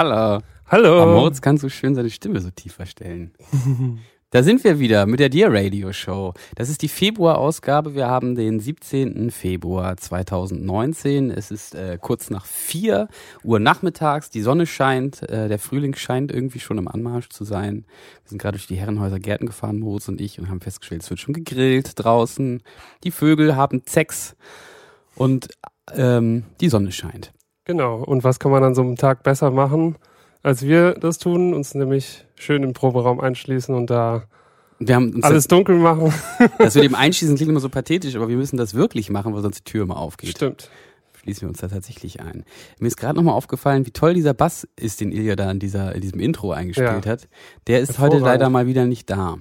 Hallo. Hallo. Oh, Moritz kann so schön seine Stimme so tief verstellen. Da sind wir wieder mit der Dear Radio Show. Das ist die Februarausgabe. Wir haben den 17. Februar 2019. Es ist äh, kurz nach 4 Uhr nachmittags. Die Sonne scheint. Äh, der Frühling scheint irgendwie schon im Anmarsch zu sein. Wir sind gerade durch die Herrenhäuser Gärten gefahren, Moritz und ich, und haben festgestellt, es wird schon gegrillt draußen. Die Vögel haben Sex und ähm, die Sonne scheint. Genau. Und was kann man an so einem Tag besser machen, als wir das tun? Uns nämlich schön im Proberaum einschließen und da Wir haben uns alles dunkel machen. Das mit dem Einschießen klingt immer so pathetisch, aber wir müssen das wirklich machen, weil sonst die Tür immer aufgeht. Stimmt. Schließen wir uns da tatsächlich ein. Mir ist gerade nochmal aufgefallen, wie toll dieser Bass ist, den Ilja da in, dieser, in diesem Intro eingespielt Ja. hat. Der ist heute leider mal wieder nicht da.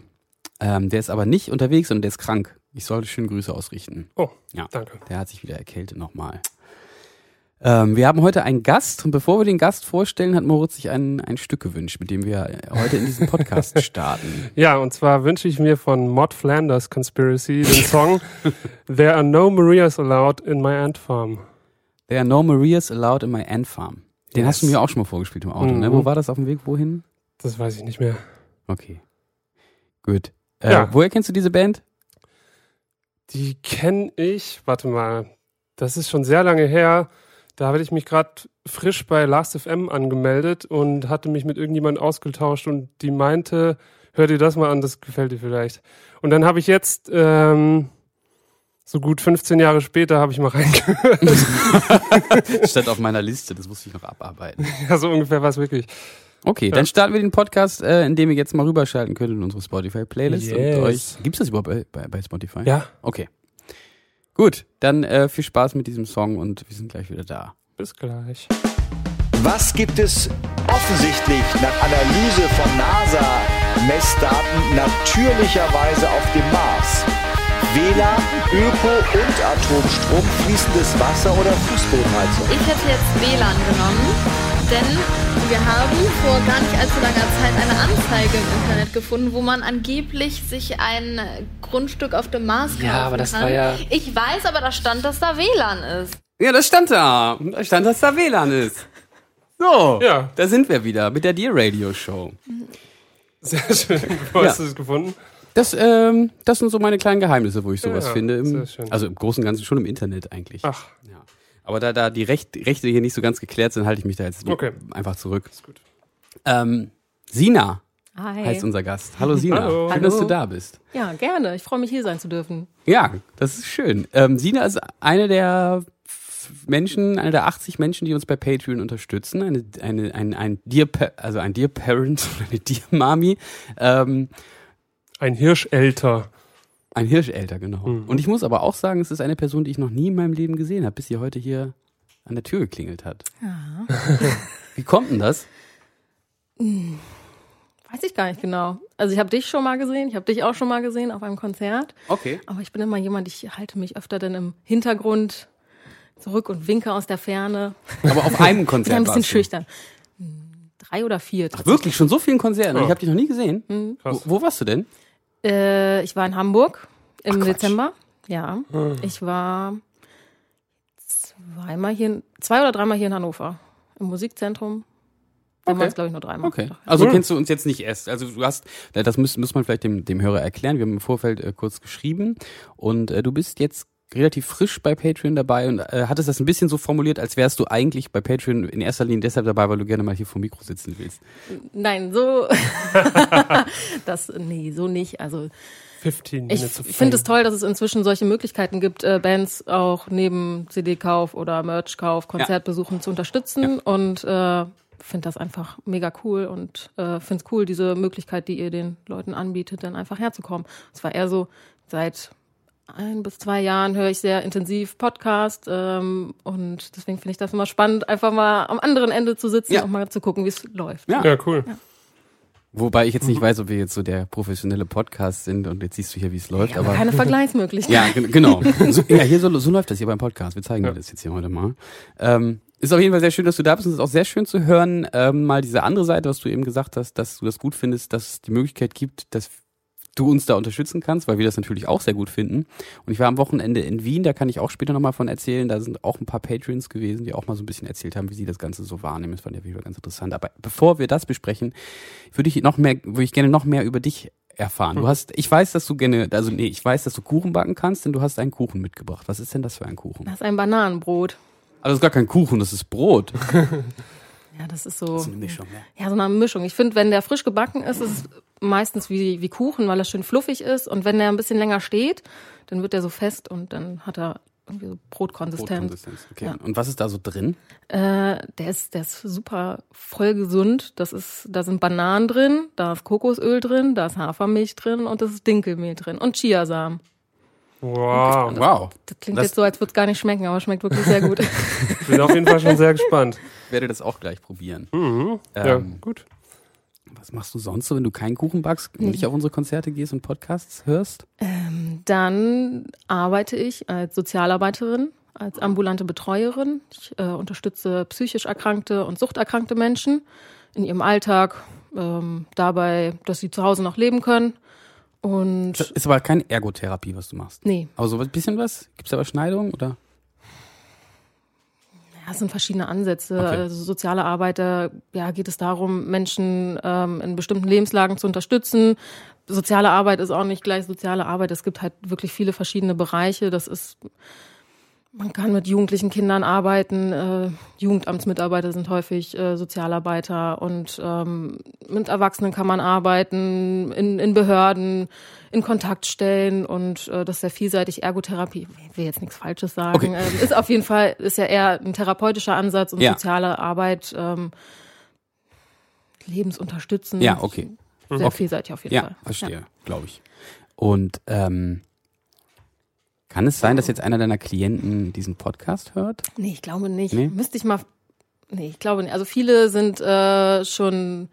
Ähm, der ist aber nicht unterwegs, sondern der ist krank. Ich sollte schöne Grüße ausrichten. Oh, Ja. danke. Der hat sich wieder erkältet nochmal. Ähm, wir haben heute einen Gast und bevor wir den Gast vorstellen, hat Moritz sich ein, ein Stück gewünscht, mit dem wir heute in diesen Podcast starten. Ja, und zwar wünsche ich mir von Mod Flanders Conspiracy den Song There are no Marias allowed in my ant farm. There are no Marias allowed in my ant farm. Den hast du Yes. mir auch schon mal vorgespielt im Auto, ne? Mhm. Wo war das auf dem Weg? Wohin? Das weiß ich nicht mehr. Okay. Gut. Äh, Ja. Woher kennst du diese Band? Die kenne ich, warte mal, das ist schon sehr lange her. Da hatte ich mich gerade frisch bei Last.fm angemeldet und hatte mich mit irgendjemand ausgetauscht und die meinte, hör dir das mal an, das gefällt dir vielleicht. Und dann habe ich jetzt, ähm, so gut 15 Jahre später, habe ich mal reingehört. Stand auf meiner Liste, das musste ich noch abarbeiten. ja, so ungefähr war es wirklich. Okay, dann starten wir den Podcast, äh, indem ihr jetzt mal rüberschalten könnt in unsere Spotify-Playlist Yes. und euch. Gibt's das überhaupt bei, bei, bei Spotify? Ja, Okay. Gut, dann äh, viel Spaß mit diesem Song und wir sind gleich wieder da. bis gleich. Was gibt es offensichtlich nach Analyse von NASA-Messdaten natürlicherweise auf dem Mars? WLAN, Öko- und Atomstrom, fließendes Wasser oder Fußbodenheizung? Ich hätte jetzt WLAN genommen, denn wir haben vor gar nicht allzu langer Zeit eine Anzeige im Internet gefunden, wo man angeblich sich ein Grundstück auf dem Mars kaufen Ja, aber das kann. war ja- Ich weiß, aber da stand, dass da WLAN ist. Ja, das stand da. Da stand, dass da WLAN ist. So, Ja. da sind wir wieder mit der Dear Radio Show. Sehr schön. Wo hast Ja. du es gefunden? Das, ähm, das sind so meine kleinen Geheimnisse, wo ich sowas Ja, finde. Im, sehr schön. also im Großen und Ganzen schon im Internet eigentlich. Ach. Aber da, da die Recht, Rechte hier nicht so ganz geklärt sind, halte ich mich da jetzt Okay. einfach zurück. ist gut. Ähm, Sina Hi. heißt unser Gast. Hallo Sina, Hallo. schön, dass du da bist. Ja, gerne. Ich freue mich, hier sein zu dürfen. Ja, das ist schön. Ähm, Sina ist eine der Menschen, eine der 80 Menschen, die uns bei Patreon unterstützen. Eine, eine, ein, ein Dear, Pa- also ein Dear Parent, eine Dear Mami. Ähm, Ein Hirschälter. Ein Hirschälter, genau. Mhm. Und ich muss aber auch sagen, es ist eine Person, die ich noch nie in meinem Leben gesehen habe, bis sie heute hier an der Tür geklingelt hat. Ja. Wie kommt denn das? Weiß ich gar nicht genau. Also ich habe dich schon mal gesehen, ich habe dich auch schon mal gesehen auf einem Konzert. Okay. Aber ich bin immer jemand, ich halte mich öfter dann im Hintergrund zurück und winke aus der Ferne. Aber auf einem Ich bin Konzert ein bisschen schüchtern. Hm, Drei oder vier. Ach, wirklich? Schon so vielen Konzerten? Oh. Ich habe dich noch nie gesehen. Mhm. Wo, wo warst du denn? Äh, ich war in Hamburg im Ach. Dezember. Ja. Ich war zweimal hier, in- zwei oder dreimal hier in Hannover im Musikzentrum. Dann Okay. waren es, glaube ich, nur dreimal. Okay. Also Cool. kennst du uns jetzt nicht erst. Also du hast, das muss, muss man vielleicht dem, dem Hörer erklären. Wir haben im Vorfeld äh, kurz geschrieben und äh, du bist jetzt relativ frisch bei Patreon dabei und äh, hattest das ein bisschen so formuliert, als wärst du eigentlich bei Patreon in erster Linie deshalb dabei, weil du gerne mal hier vor dem Mikro sitzen willst. Nein, so. das, nee, so nicht. Also 15 ich finde es toll, dass es inzwischen solche Möglichkeiten gibt, äh, Bands auch neben CD-Kauf oder Merch-Kauf, Konzertbesuchen zu unterstützen und äh, finde das einfach mega cool und äh, finde es cool, diese Möglichkeit, die ihr den Leuten anbietet, dann einfach herzukommen. Es war eher so, seit ein bis zwei Jahren höre ich sehr intensiv Podcast ähm, und deswegen finde ich das immer spannend, einfach mal am anderen Ende zu sitzen Ja. und mal zu gucken, wie es läuft. Ja. Ja, cool. Wobei ich jetzt nicht weiß, ob wir jetzt so der professionelle Podcast sind und jetzt siehst du hier, wie es läuft, Aber aber. keine Vergleichsmöglichkeit. Ja, gen- genau. So, ja, hier so, so läuft das hier beim Podcast. Wir zeigen Ja. dir das jetzt hier heute mal. Ähm, ist auf jeden Fall sehr schön, dass du da bist und es ist auch sehr schön zu hören, ähm, mal diese andere Seite, was du eben gesagt hast, dass du das gut findest, dass es die Möglichkeit gibt, dass du uns da unterstützen kannst, weil wir das natürlich auch sehr gut finden. Und ich war am Wochenende in Wien, da kann ich auch später nochmal von erzählen. Da sind auch ein paar Patrons gewesen, die auch mal so ein bisschen erzählt haben, wie sie das Ganze so wahrnehmen. Das fand ich wieder ganz interessant. Aber bevor wir das besprechen, würde ich noch mehr, würde ich gerne noch mehr über dich erfahren. Du hast, ich weiß, dass du gerne, also nee, ich weiß, dass du Kuchen backen kannst, denn du hast einen Kuchen mitgebracht. Was ist denn das für ein Kuchen? Das ist ein Bananenbrot. Also das ist gar kein Kuchen, das ist Brot. Ja, das ist so. Das ist eine Mischung, ja. Ja, so eine Mischung. Ich finde, wenn der frisch gebacken ist, ist es meistens wie, wie Kuchen, weil er schön fluffig ist. Und wenn der ein bisschen länger steht, dann wird er so fest und dann hat er irgendwie so Brotkonsistenz. Brotkonsistenz. Okay. Ja. Und was ist da so drin? Äh, der ist, der ist super voll gesund. Das ist, da sind Bananen drin, da ist Kokosöl drin, da ist Hafermilch drin und das ist Dinkelmehl drin und Chiasamen. Wow. Wow. Das klingt Das- jetzt so, als würde es gar nicht schmecken, aber schmeckt wirklich sehr gut. Ich bin auf jeden Fall schon sehr gespannt. Ich werde das auch gleich probieren. Mhm. Ja, Ähm, gut. Was machst du sonst so, wenn du keinen Kuchen backst und nicht auf unsere Konzerte gehst und Podcasts hörst? Dann arbeite ich als Sozialarbeiterin, als ambulante Betreuerin. Ich äh, unterstütze psychisch erkrankte und suchterkrankte Menschen in ihrem Alltag, ähm, dabei, dass sie zu Hause noch leben können. Und Das ist aber keine Ergotherapie, was du machst. nee, Aber so ein bisschen was? Gibt es da Überschneidungen oder? Es sind verschiedene Ansätze. Okay. Also soziale Arbeit, da ja, geht es darum, Menschen ähm, in bestimmten Lebenslagen zu unterstützen. Soziale Arbeit ist auch nicht gleich soziale Arbeit. Es gibt halt wirklich viele verschiedene Bereiche. Das ist, man kann mit jugendlichen Kindern arbeiten. Äh, Jugendamtsmitarbeiter sind häufig äh, Sozialarbeiter und ähm, mit Erwachsenen kann man arbeiten, in, in Behörden, in Kontaktstellen und äh, das ist sehr vielseitig. Ergotherapie, ich will jetzt nichts Falsches sagen, Okay. ähm, ist auf jeden Fall, ist ja eher ein therapeutischer Ansatz und Ja. soziale Arbeit, ähm, lebensunterstützend. Ja, okay. Sehr Okay. vielseitig auf jeden Ja, Fall. verstehe, glaube ich. Und ähm, kann es sein, dass jetzt einer deiner Klienten diesen Podcast hört? Nee, ich glaube nicht. Nee? Müsste ich mal. Nee, ich glaube nicht. Also viele sind äh, schon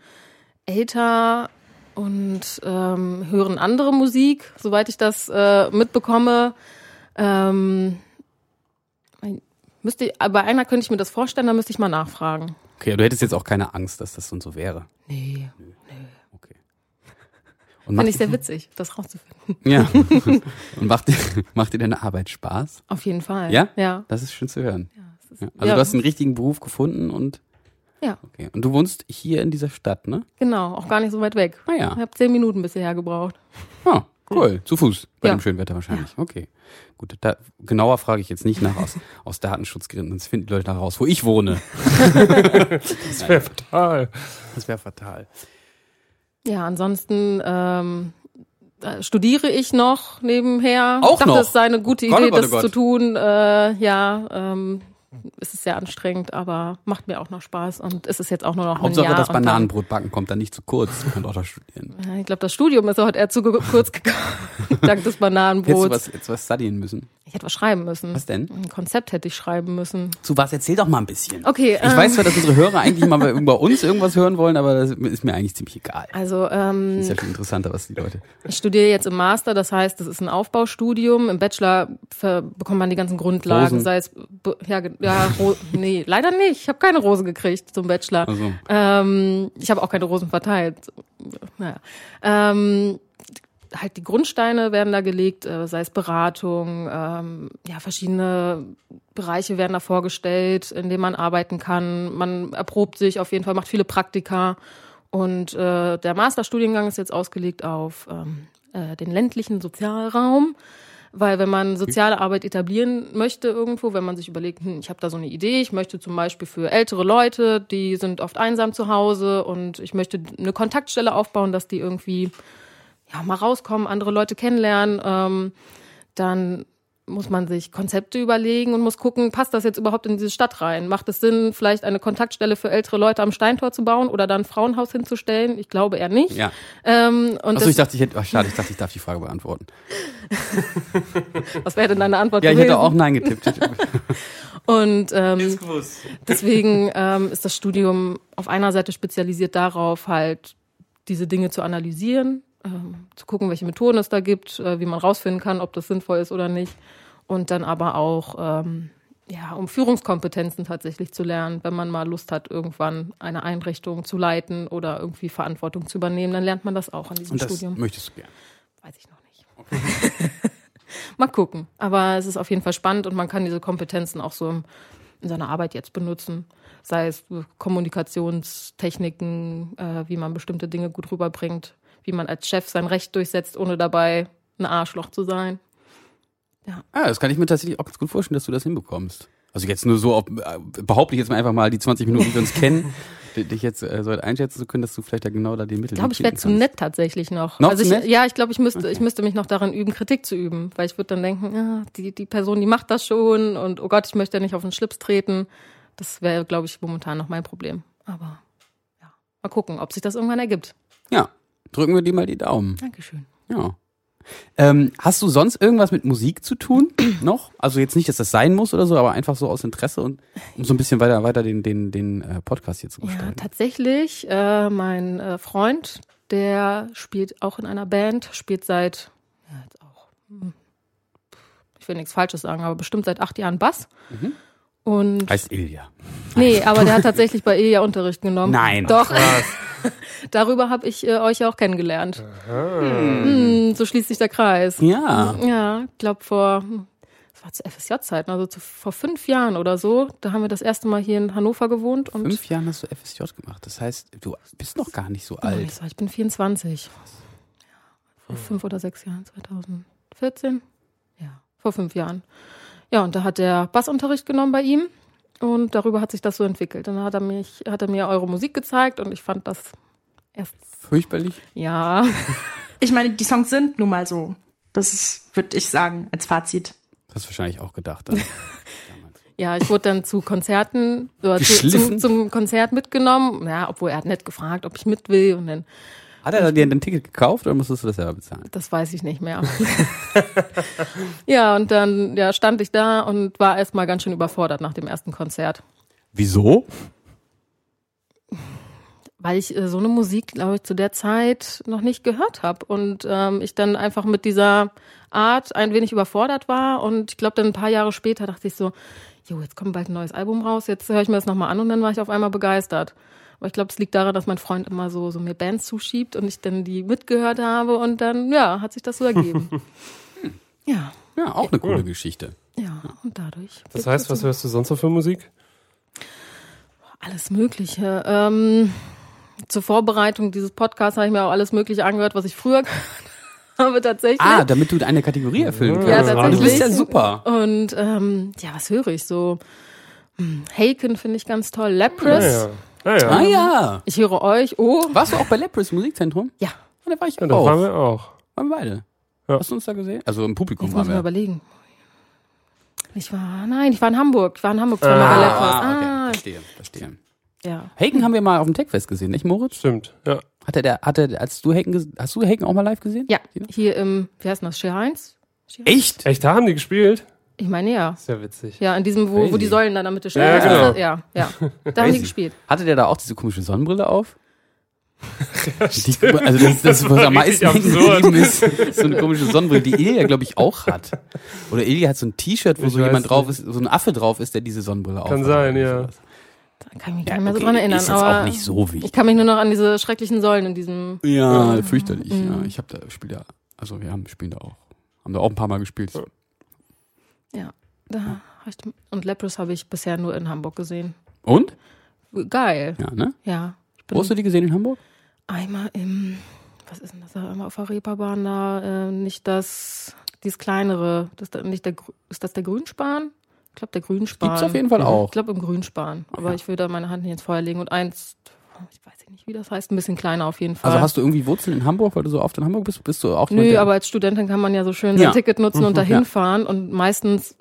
älter und ähm, hören andere Musik, soweit ich das äh, mitbekomme. Ähm, müsste bei einer könnte ich mir das vorstellen, da müsste ich mal nachfragen. Okay, du hättest jetzt auch keine Angst, dass das und so wäre. Nee, finde ich sehr witzig, das rauszufinden. Ja. Und macht dir, macht dir deine Arbeit Spaß? Auf jeden Fall. Ja? Ja. Das ist schön zu hören. es ist- Ja. Also ja, du hast einen richtigen Beruf gefunden und Ja, okay. Und du wohnst hier in dieser Stadt, ne? genau, auch gar nicht so weit weg. Ah ja. Ich habe zehn Minuten bisher gebraucht. Ah, cool. Zu Fuß. Bei Ja. dem schönen Wetter wahrscheinlich. Okay. Gut, da, genauer frage ich jetzt nicht nach aus, aus Datenschutzgründen, sonst finden die Leute nach raus, wo ich wohne. Das wäre fatal. Das wäre fatal. Ja, ansonsten ähm, äh, studiere ich noch nebenher. Auch ich dachte, noch? es sei eine gute Gott, Idee, oh Gott, oh das Gott. zu tun. Äh, ja, ähm, es ist sehr anstrengend, aber macht mir auch noch Spaß und es ist jetzt auch nur noch Hauptsache ein Jahr. das und dann- Bananenbrot backen kommt dann nicht zu kurz. Man kann auch da studieren. Ja, ich glaube, das Studium ist heute eher zu kurz gekommen, dank des Hättest du Bananenbrots. was, jetzt was studieren müssen? Ich hätte was schreiben müssen. Was denn? Ein Konzept hätte ich schreiben müssen. Zu was? Erzähl doch mal ein bisschen. Okay, Ich ähm, weiß zwar, dass unsere Hörer eigentlich mal bei, uns irgendwas hören wollen, aber das ist mir eigentlich ziemlich egal. Also ähm, Ist ja viel interessanter, was die Leute. Ich studiere jetzt im Master, das heißt, das ist ein Aufbaustudium. Im Bachelor bekommt man die ganzen Grundlagen, Rosen. sei es ja, ja Ro nee, leider nicht. Ich habe keine Rose gekriegt zum Bachelor. Also, Ähm, ich habe auch keine Rosen verteilt. Naja. Ähm, halt die Grundsteine werden da gelegt, äh, sei es Beratung, ähm, ja, verschiedene Bereiche werden da vorgestellt, in denen man arbeiten kann. Man erprobt sich auf jeden Fall, macht viele Praktika. Und äh, der Masterstudiengang ist jetzt ausgelegt auf ähm, äh, den ländlichen Sozialraum. Weil wenn man soziale Arbeit etablieren möchte irgendwo, wenn man sich überlegt, hm, ich habe da so eine Idee, ich möchte zum Beispiel für ältere Leute, die sind oft einsam zu Hause und ich möchte eine Kontaktstelle aufbauen, dass die irgendwie ja, mal rauskommen, andere Leute kennenlernen, ähm, dann muss man sich Konzepte überlegen und muss gucken, passt das jetzt überhaupt in diese Stadt rein? Macht es Sinn, vielleicht eine Kontaktstelle für ältere Leute am Steintor zu bauen oder dann ein Frauenhaus hinzustellen? Ich glaube eher nicht. ja. Ähm, und Achso, ich dachte, ich hätte, ach, schade, ich dachte, ich darf die Frage beantworten. was wäre denn deine Antwort Ja, ich gewesen? hätte auch Nein getippt. Und ähm, deswegen ähm, ist das Studium auf einer Seite spezialisiert darauf, halt diese Dinge zu analysieren, ähm, zu gucken, welche Methoden es da gibt, äh, wie man rausfinden kann, ob das sinnvoll ist oder nicht. Und dann aber auch, ähm, ja, um Führungskompetenzen tatsächlich zu lernen. Wenn man mal Lust hat, irgendwann eine Einrichtung zu leiten oder irgendwie Verantwortung zu übernehmen, dann lernt man das auch an diesem Und das Studium. möchtest du gerne. weiß ich noch nicht. Mal gucken. Aber es ist auf jeden Fall spannend und man kann diese Kompetenzen auch so in seiner Arbeit jetzt benutzen. Sei es Kommunikationstechniken, äh, wie man bestimmte Dinge gut rüberbringt, wie man als Chef sein Recht durchsetzt, ohne dabei ein Arschloch zu sein. Ja, das kann ich mir tatsächlich auch ganz gut vorstellen, dass du das hinbekommst. Also jetzt nur so, auf, äh, behaupte ich jetzt mal einfach mal die 20 Minuten, die wir uns kennen, dich jetzt äh, so einschätzen zu können, dass du vielleicht ja genau da die Mittel Ich glaube, ich wäre zu nett tatsächlich noch. Noch also ich? Ja, ich glaube, ich müsste, Okay. ich müsste mich noch daran üben, Kritik zu üben, weil ich würde dann denken, ja, die, die Person, die macht das schon und oh Gott, ich möchte ja nicht auf den Schlips treten. Das wäre, glaube ich, momentan noch mein Problem. Aber ja, mal gucken, ob sich das irgendwann ergibt. Ja, drücken wir dir mal die Daumen. Dankeschön. Ja. Ähm, hast du sonst irgendwas mit Musik zu tun noch? Also jetzt nicht, dass das sein muss oder so, aber einfach so aus Interesse und um so ein bisschen weiter weiter den den den äh, Podcast hier zu Ja, gestalten. tatsächlich, äh, mein äh, Freund, der spielt auch in einer Band, spielt seit, ja, jetzt auch, hm, ich will nichts Falsches sagen, aber bestimmt seit acht Jahren Bass. Und heißt Ilja. Nee, aber der hat tatsächlich bei Ilja Unterricht genommen. Nein. Doch. Darüber habe ich äh, euch ja auch kennengelernt. Hm, so schließt sich der Kreis. Ja. Ja, ich glaube vor, hm, das war zu FSJ-Zeiten, also zu, vor fünf Jahren oder so. Da haben wir das erste Mal hier in Hannover gewohnt. Und Fünf Jahren hast du FSJ gemacht. Das heißt, du bist noch gar nicht so alt. ich sag, ich bin 24. Ja, vor fünf oder sechs Jahren, 2014. Ja, vor fünf Jahren. Ja, und da hat er Bassunterricht genommen bei ihm und darüber hat sich das so entwickelt. Dann hat er mich, hat er mir eure Musik gezeigt und ich fand das erst, Fürchterlich. ja, Ich meine, die Songs sind nun mal so. Das würde ich sagen, als Fazit. Das hast du wahrscheinlich auch gedacht. Dann. ja, ich wurde dann zu Konzerten, oder zu, Geschliffen? zum, zum Konzert mitgenommen. Ja, obwohl er hat nett gefragt, ob ich mit will und dann Hat er dir ein Ticket gekauft oder musstest du das selber bezahlen? Das weiß ich nicht mehr. ja, und dann ja, stand ich da und war erstmal ganz schön überfordert nach dem ersten Konzert. Wieso? Weil ich äh, so eine Musik, glaube ich, zu der Zeit noch nicht gehört habe. Und ähm, ich dann einfach mit dieser Art ein wenig überfordert war. Und ich glaube, dann ein paar Jahre später dachte ich so, jo, jetzt kommt bald ein neues Album raus, jetzt höre ich mir das nochmal an und dann war ich auf einmal begeistert. Aber ich glaube, es liegt daran, dass mein Freund immer so, so mir Bands zuschiebt und ich dann die mitgehört habe und dann, ja, hat sich das so ergeben. ja, Ja, auch eine coole Geschichte. ja, und dadurch. Das heißt, was so hörst du sonst noch für Musik? alles Mögliche. Ähm, zur Vorbereitung dieses Podcasts habe ich mir auch alles Mögliche angehört, was ich früher gehört habe tatsächlich. Ah, damit du eine Kategorie erfüllen Ja, kannst. tatsächlich. du bist ja super. Und ähm, ja, was höre ich so? Hm, Haken finde ich ganz toll. Leprous. Ja, ja. Ja, Ah ja. ja. Ich höre euch. Oh, Warst du auch bei Lepris Musikzentrum? ja. Ja, da war ich ja da auch. waren wir auch. Waren wir beide. Ja. Hast du uns da gesehen? Also im Publikum Jetzt muss waren ich mal wir. überlegen. Ich war, nein, ich war in Hamburg. Ich war in Hamburg zweimal bei Leprous. Ah, okay. Ah, Verstehe, verstehe. ja. Haken haben wir mal auf dem Techfest gesehen, nicht Moritz? Stimmt, ja. Hatte der, hatte, als du Haken, hast du Haken auch mal live gesehen? Ja, hier im, wie heißt denn das, Share 1? Echt? Echt, da haben die gespielt? Ich meine ja. Sehr witzig. Ja, in diesem, wo, wo die Säulen dann in der Mitte stehen. Ja, das genau. das? Ja, ja. Da haben die gespielt. Hatte der da auch diese komische Sonnenbrille auf? Die, also das, das was am meisten absurd. geblieben ist, so eine komische Sonnenbrille, die Ilja, glaube ich, auch hat. Oder Ilja hat so ein T-Shirt, wo Ich so jemand drauf nicht. ist, so ein Affe drauf ist, der diese Sonnenbrille auf Kann sein, ja. Da kann ich mich Ja, gar nicht mehr so okay, dran erinnern. ist aber auch nicht so Ich wichtig. kann mich nur noch an diese schrecklichen Säulen in diesem. Ja, fürchterlich. Mhm. Ja, ich habe da spiel da, also wir haben spielen da auch, haben da auch ein paar Mal gespielt. Ja, da ich, und Leprous habe ich bisher nur in Hamburg gesehen. Und? Geil. Ja, ne? Ja. Wo hast du die gesehen in Hamburg? einmal im, was ist denn das? da? Einmal auf der Reeperbahn da, äh, nicht das, dieses kleinere, das da, nicht der, ist das der Grünspan? Ich glaube, der Grünspan. Gibt's auf jeden Fall auch. Ich glaube, im Grünspan. Aber ich würde meine Hand nicht ins Feuer legen. Und eins, ich weiß nicht, wie das heißt, ein bisschen kleiner auf jeden Fall. Also hast du irgendwie Wurzeln in Hamburg, weil du so oft in Hamburg bist? Bist du auch Nö, aber als Studentin kann man ja so schön Ja. sein Ticket nutzen und dahin Ja. fahren. Und meistens,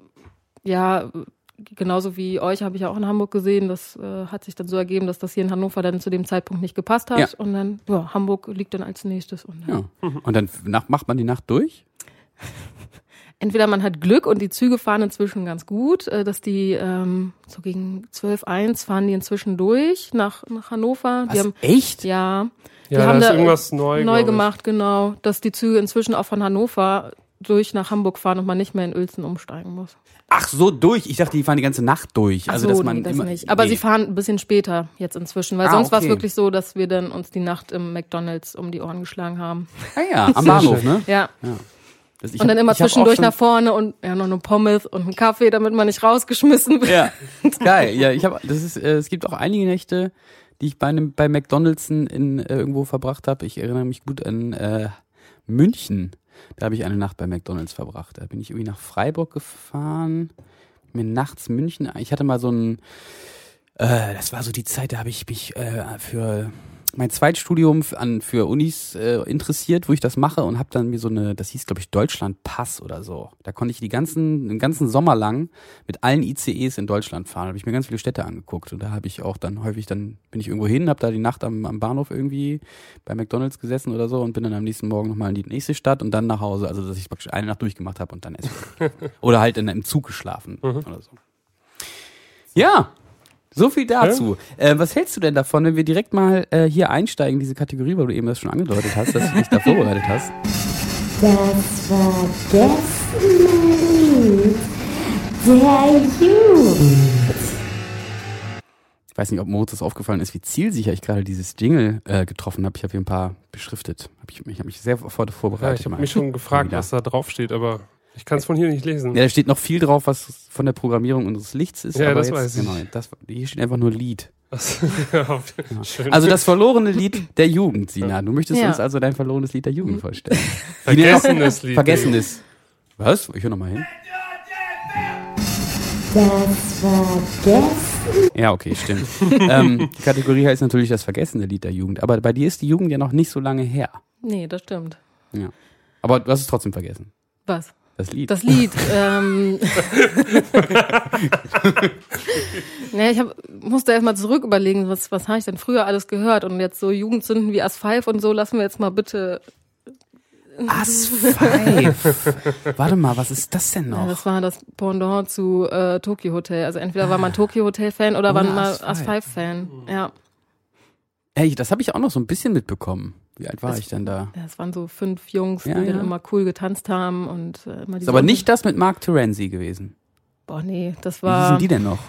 ja, genauso wie euch habe ich ja auch in Hamburg gesehen. Das äh, hat sich dann so ergeben, dass das hier in Hannover dann zu dem Zeitpunkt nicht gepasst hat. Ja. Und dann, ja, Hamburg liegt dann als nächstes. Und dann, Ja. Und dann macht man die Nacht durch? Entweder man hat Glück und die Züge fahren inzwischen ganz gut, äh, dass die ähm, so gegen 12, 1 fahren die inzwischen durch nach, nach Hannover. Die Was? haben, Echt? ja, Ja, Die haben da irgendwas neu. neu gemacht, genau, dass die Züge inzwischen auch von Hannover durch nach Hamburg fahren und man nicht mehr in Uelzen umsteigen muss. Ach so, durch. Ich dachte, die fahren die ganze Nacht durch. Ach Also, so, dass man nee, das immer, nicht. Aber nee. sie fahren ein bisschen später jetzt inzwischen, weil Ah, sonst war es okay. wirklich so, dass wir dann uns die Nacht im McDonalds um die Ohren geschlagen haben. Ah ja, am Bahnhof, ne? Ja. Das- ich und dann hab- immer hab auch zwischendurch nach vorne und ja, noch eine Pommes und einen Kaffee, damit man nicht rausgeschmissen wird. Ja, ist geil. Ja, ich habe, das ist, äh, es gibt auch einige Nächte, die ich bei einem bei McDonald's in, in äh, irgendwo verbracht habe. Ich erinnere mich gut an äh, München. Da habe ich eine Nacht bei McDonald's verbracht. Da bin ich irgendwie nach Freiburg gefahren, mir nachts München. Ich hatte mal so ein, äh, das war so die Zeit, da habe ich mich äh, für mein Zweitstudium an für Unis äh, interessiert, wo ich das mache und habe dann mir so eine, das hieß glaube ich Deutschland Pass oder so. Da konnte ich die ganzen den ganzen Sommer lang mit allen ICEs in Deutschland fahren. Da habe ich mir ganz viele Städte angeguckt und da habe ich auch dann häufig dann bin ich irgendwo hin, habe da die Nacht am, am Bahnhof irgendwie bei McDonald's gesessen oder so und bin dann am nächsten Morgen nochmal in die nächste Stadt und dann nach Hause. Also dass ich praktisch eine Nacht durchgemacht habe und dann erst oder halt in einem Zug geschlafen oder so. Ja, so viel dazu. Äh, was hältst du denn davon, wenn wir direkt mal äh, hier einsteigen, in diese Kategorie, weil du eben das schon angedeutet hast, dass du dich da vorbereitet hast? Das Vergessene der Jugend. Ich weiß nicht, ob Moritz das aufgefallen ist, wie zielsicher ich gerade dieses Jingle äh, getroffen habe. Ich habe hier ein paar beschriftet. Hab ich ich habe mich sehr vor, Ja, vorbereitet. ich habe mich schon gefragt, was da drauf steht, aber ich kann es von hier nicht lesen. Ja, da steht noch viel drauf, was von der Programmierung unseres Lichts ist. Ja, aber das jetzt, weiß ich. Genau, das, hier steht einfach nur Lied. Ja. Also das verlorene Lied der Jugend, Sina. Du möchtest Ja. uns also dein verlorenes Lied der Jugend vorstellen. Vergessenes Lied. Vergessenes. Was? Ich höre nochmal hin. Das Vergessene. Ja, okay, stimmt. ähm, die Kategorie heißt natürlich das vergessene Lied der Jugend. Aber bei dir ist die Jugend ja noch nicht so lange her. Nee, das stimmt. Ja. Aber du hast es trotzdem vergessen. Was? Das Lied. Das Lied. ähm, nee, ich hab, musste erst mal zurück überlegen, was, was habe ich denn früher alles gehört? Und jetzt so Jugendsünden wie As Five und so lassen wir jetzt mal bitte. As Five. Warte mal, was ist das denn Ja, noch? das war das Pendant zu äh, Tokyo Hotel. Also entweder war man Tokyo Hotel Fan oder war Oder man As. Five Fan. Ja, Ey, das habe ich auch noch so ein bisschen mitbekommen. Wie alt war Das- ich denn da? Ja, es waren so fünf Jungs, Ja, die dann ja. immer cool getanzt haben und äh, immer Ist aber nicht das mit Mark Terenzi gewesen. Boah, nee, das Wie war. hießen die denn noch?